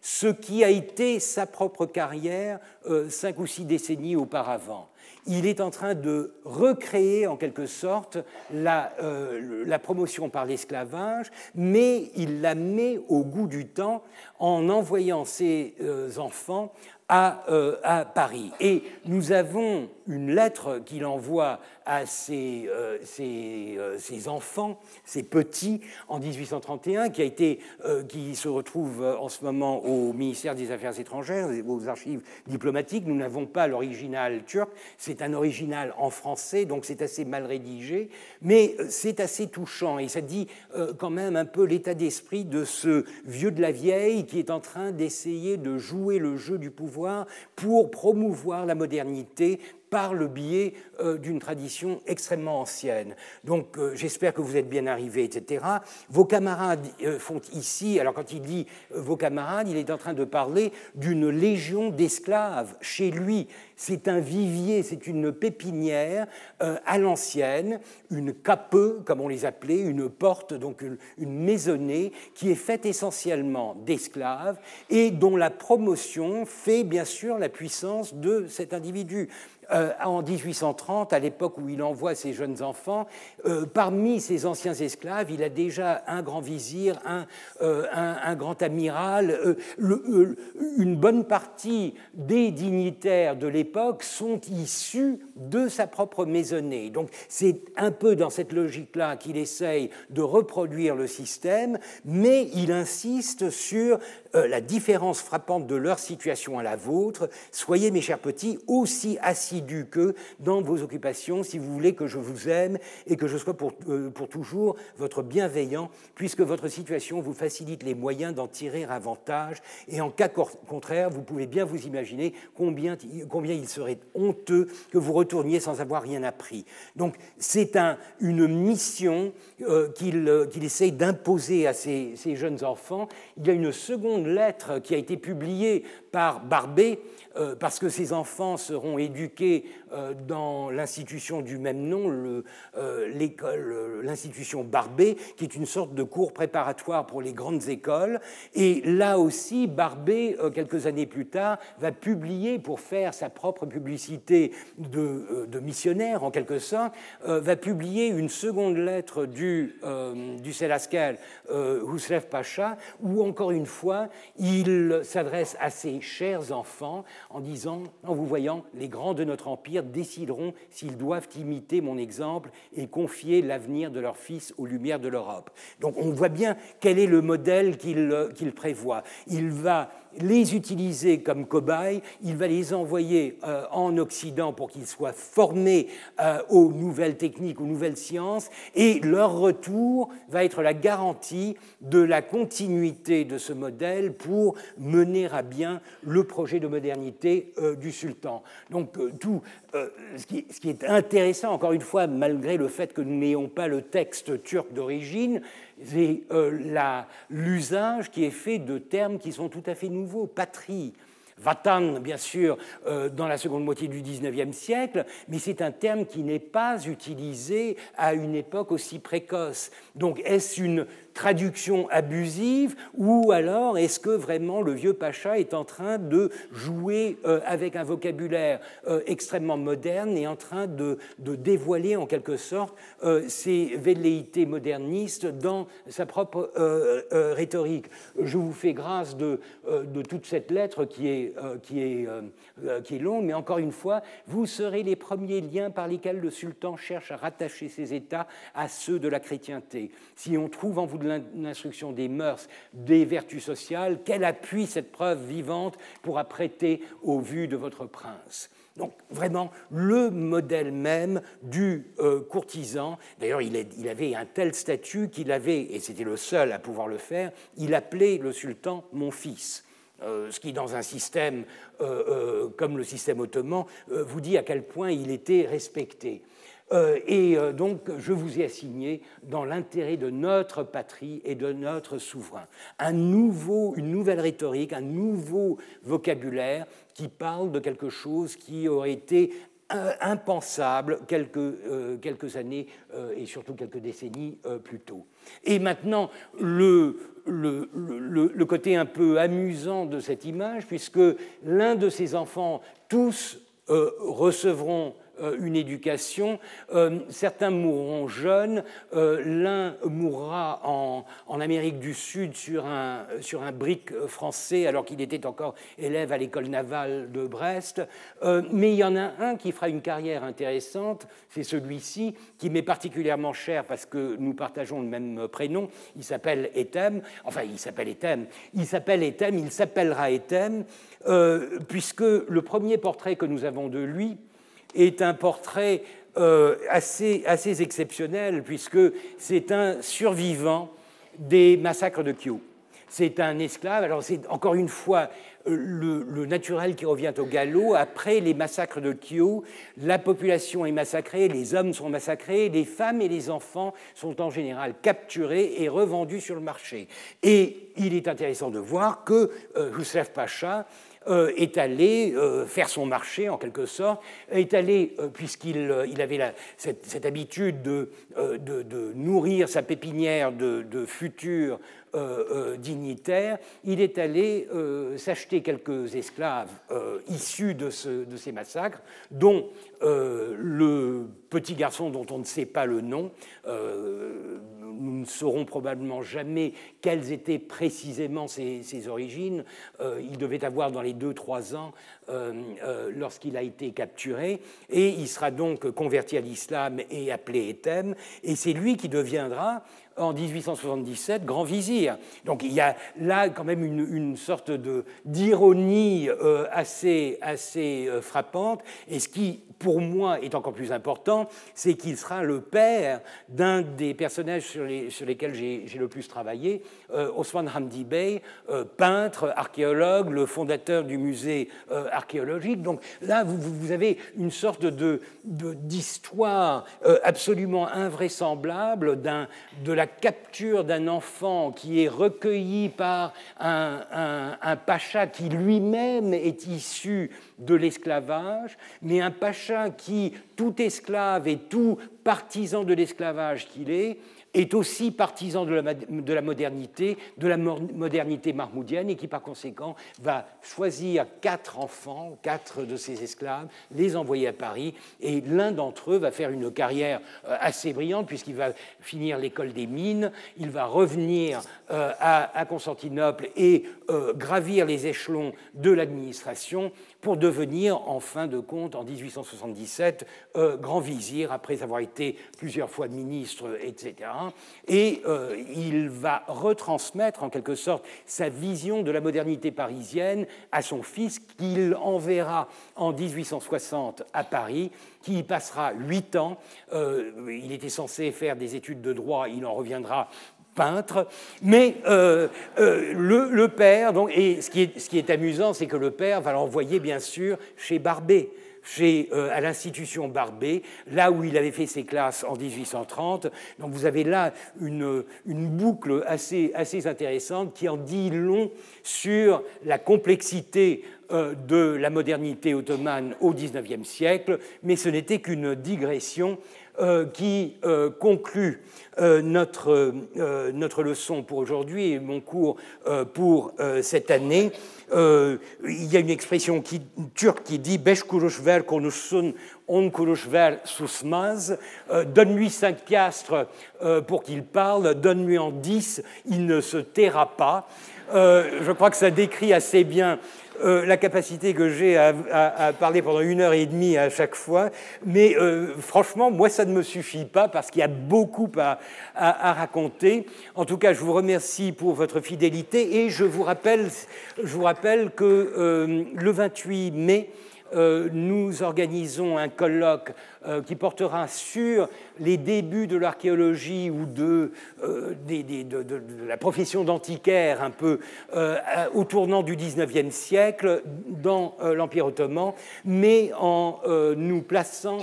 ce qui a été sa propre carrière euh, cinq ou six décennies auparavant. Il est en train de recréer en quelque sorte la, euh, promotion par l'esclavage, mais il la met au goût du temps en envoyant ses euh, enfants euh, à, Paris. Et nous avons une lettre qu'il envoie à ses, euh, euh, enfants, ses petits, en 1831, qui, a été, qui se retrouve en ce moment au ministère des Affaires étrangères, aux archives diplomatiques. Nous n'avons pas l'original turc, c'est un original en français, donc c'est assez mal rédigé, mais c'est assez touchant et ça dit quand même un peu l'état d'esprit de ce vieux de la vieille qui est en train d'essayer de jouer le jeu du pouvoir pour promouvoir la modernité par le biais euh, d'une tradition extrêmement ancienne. Donc euh, j'espère que vous êtes bien arrivés, etc. Vos camarades euh, font ici, alors quand il dit vos camarades, il est en train de parler d'une légion d'esclaves chez lui. C'est un vivier, c'est une pépinière à l'ancienne, une capeux, comme on les appelait, une porte, donc une, une maisonnée, qui est faite essentiellement d'esclaves et dont la promotion fait bien sûr la puissance de cet individu. Euh, en 1830, à l'époque où il envoie ses jeunes enfants, euh, parmi ses anciens esclaves, il a déjà un grand vizir, un, euh, un, grand amiral. une bonne partie des dignitaires de l'époque sont issus de sa propre maisonnée. Donc c'est un peu dans cette logique-là qu'il essaye de reproduire le système, mais il insiste sur la différence frappante de leur situation à la vôtre. Soyez, mes chers petits, aussi assis que dans vos occupations si vous voulez que je vous aime et que je sois pour, euh, pour toujours votre bienveillant, puisque votre situation vous facilite les moyens d'en tirer avantage. Et en cas contraire, vous pouvez bien vous imaginer combien, combien il serait honteux que vous retourniez sans avoir rien appris. Donc c'est un, une mission euh, euh, qu'il essaye d'imposer à ses, ses jeunes enfants. Il y a une seconde lettre qui a été publiée par Barbet, euh, parce que ces enfants seront éduqués euh, dans l'institution du même nom, euh, l'école, l'institution Barbet, qui est une sorte de cours préparatoire pour les grandes écoles. Et là aussi, Barbet, quelques années plus tard, va publier, pour faire sa propre publicité de, missionnaire, en quelque sorte, va publier une seconde lettre du, du Selaskel Husrev Pacha, où encore une fois, il s'adresse à ses chers enfants en disant, en vous voyant, les grands de notre empire décideront s'ils doivent imiter mon exemple et confier l'avenir de leurs fils aux lumières de l'Europe. Donc on voit bien quel est le modèle qu'il prévoit. Il va les utiliser comme cobayes, il va les envoyer euh, en Occident pour qu'ils soient formés euh, aux nouvelles techniques, aux nouvelles sciences, et leur retour va être la garantie de la continuité de ce modèle pour mener à bien le projet de modernité euh, du sultan. Donc tout ce qui, ce, qui, est intéressant, encore une fois, malgré le fait que nous n'ayons pas le texte turc d'origine, c'est euh, l'usage qui est fait de termes qui sont tout à fait nouveaux. Patrie, Vatan, bien sûr, euh, dans la seconde moitié du XIXe siècle, mais c'est un terme qui n'est pas utilisé à une époque aussi précoce. Donc, est-ce une traduction abusive ou alors est-ce que vraiment le vieux Pacha est en train de jouer euh, avec un vocabulaire euh, extrêmement moderne et en train de, dévoiler en quelque sorte euh, ses velléités modernistes dans sa propre rhétorique Je vous fais grâce de, de toute cette lettre qui est, qui, est, qui est longue, mais encore une fois, vous serez les premiers liens par lesquels le sultan cherche à rattacher ses États à ceux de la chrétienté. Si on trouve en vous de l'instruction des mœurs, des vertus sociales, quel appui cette preuve vivante pourra prêter aux vues de votre prince donc vraiment le modèle même du euh, courtisan. D'ailleurs, il, avait un tel statut qu'il avait, et c'était le seul à pouvoir le faire, il appelait le sultan mon fils. Euh, ce qui, dans un système euh, comme le système ottoman, vous dit à quel point il était respecté. Euh, et euh, donc, je vous ai assigné dans l'intérêt de notre patrie et de notre souverain. Un nouveau, une nouvelle rhétorique, un nouveau vocabulaire qui parle de quelque chose qui aurait été euh, impensable quelques, années et surtout quelques décennies plus tôt. Et maintenant, le, le, côté un peu amusant de cette image, puisque l'un de ces enfants, tous recevront une éducation. Euh, certains mourront jeunes. Euh, l'un mourra en, Amérique du Sud sur un, sur un brick français alors qu'il était encore élève à l'école navale de Brest. mais il y en a un qui fera une carrière intéressante, c'est celui-ci, qui m'est particulièrement cher parce que nous partageons le même prénom. Il s'appelle Ethem. Enfin, il s'appelle Ethem. Il s'appelle Ethem, il s'appellera Ethem, puisque le premier portrait que nous avons de lui, est un portrait euh, assez, assez exceptionnel, puisque c'est un survivant des massacres de Kyo. c'est un esclave. Alors c'est encore une fois le, naturel qui revient au galop. Après les massacres de Kyo, la population est massacrée, les hommes sont massacrés, les femmes et les enfants sont en général capturés et revendus sur le marché. Et il est intéressant de voir que euh, Pacha euh, est allé euh, faire son marché en quelque sorte, est allé, puisqu'il il avait cette, habitude de, nourrir sa pépinière de futurs euh, euh, dignitaire, il est allé euh, s'acheter quelques esclaves issus de, ces massacres, dont le petit garçon dont on ne sait pas le nom. nous ne saurons probablement jamais quelles étaient précisément ses, origines. il devait avoir dans les 2-3 ans lorsqu'il a été capturé, et il sera donc converti à l'islam et appelé Ethem, et c'est lui qui deviendra en 1877 grand vizir. Donc il y a là quand même une, sorte d'ironie euh, assez, assez euh, frappante. Et ce qui, pour moi, est encore plus important, c'est qu'il sera le père d'un des personnages sur, les, sur lesquels j'ai le plus travaillé, euh, Osman Hamdi Bey, peintre, archéologue, le fondateur du musée archéologique. Donc là, vous, avez une sorte d'histoire de, absolument invraisemblable de la capture d'un enfant qui est recueilli par un, pacha qui lui-même est issu de l'esclavage, mais un pacha qui, tout esclave et tout partisan de l'esclavage qu'il est, est aussi partisan de la, de la, modernité, de la modernité mahmoudienne, et qui par conséquent va choisir quatre enfants, quatre de ses esclaves, les envoyer à Paris, et l'un d'entre eux va faire une carrière euh, assez brillante, puisqu'il va finir l'école des mines, il va revenir euh, à, Constantinople et euh, gravir les échelons de l'administration pour devenir, en fin de compte, en 1877, grand vizir, après avoir été plusieurs fois ministre, etc. Et euh, il va retransmettre en quelque sorte sa vision de la modernité parisienne à son fils, qu'il enverra en 1860 à Paris, qui y passera huit ans. Euh, il était censé faire des études de droit, il en reviendra peintre, mais euh, le, père, donc, et ce qui est, amusant, c'est que le père va l'envoyer bien sûr chez Barbet, euh, à l'institution Barbet, là où il avait fait ses classes en 1830. Donc vous avez là une, boucle assez, assez intéressante qui en dit long sur la complexité euh, de la modernité ottomane au XIXe siècle, mais ce n'était qu'une digression euh, qui conclut notre, notre leçon pour aujourd'hui et mon cours pour cette année. Euh, il y a une expression qui, turque qui dit Beş kuruş ver konuşsun, on kuruş ver. Euh, donne-lui cinq piastres euh, pour qu'il parle, donne-lui en dix, il ne se taira pas. je crois que ça décrit assez bien euh, la capacité que j'ai à, parler pendant une heure et demie à chaque fois, mais euh, franchement, moi, ça ne me suffit pas parce qu'il y a beaucoup à, raconter. En tout cas, je vous remercie pour votre fidélité et je vous rappelle, je vous rappelle que euh, le 28 mai, nous organisons un colloque euh, qui portera sur les débuts de l'archéologie ou de, euh, la profession d'antiquaire un peu au tournant du 19e siècle dans l'Empire ottoman, mais en nous plaçant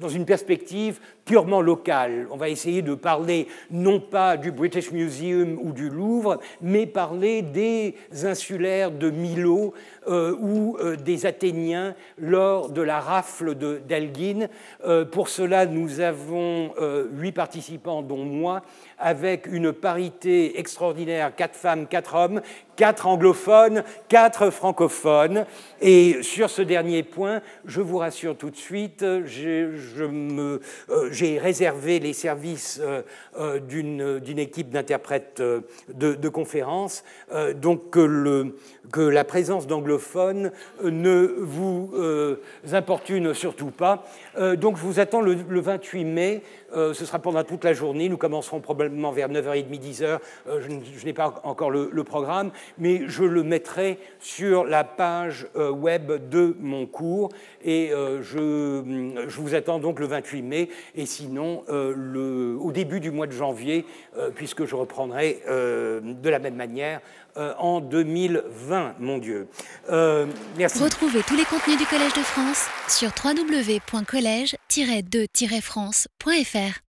dans une perspective purement locale. On va essayer de parler non pas du British Museum ou du Louvre, mais parler des insulaires de Milo euh, ou euh, des Athéniens lors de la rafle d'Elgin. Euh, pour cela, nous avons huit participants, dont moi, avec une parité extraordinaire, quatre femmes, quatre hommes, quatre anglophones, quatre francophones. Et sur ce dernier point, je vous rassure tout de suite, euh, j'ai réservé les services euh, euh, d'une équipe d'interprètes de, de conférences, donc que, le, que, la présence d'anglophones ne vous importune surtout pas. donc je vous attends le 28 mai. Ce sera pendant toute la journée. Nous commencerons probablement vers 9h30, 10h. je, n'ai pas encore le, programme. mais je le mettrai sur la page web de mon cours et je, je, vous attends donc le 28 mai et sinon au début du mois de janvier, puisque je reprendrai de la même manière en 2020, mon Dieu. merci. Retrouvez tous les contenus du Collège de France sur www.colège-2-france.fr.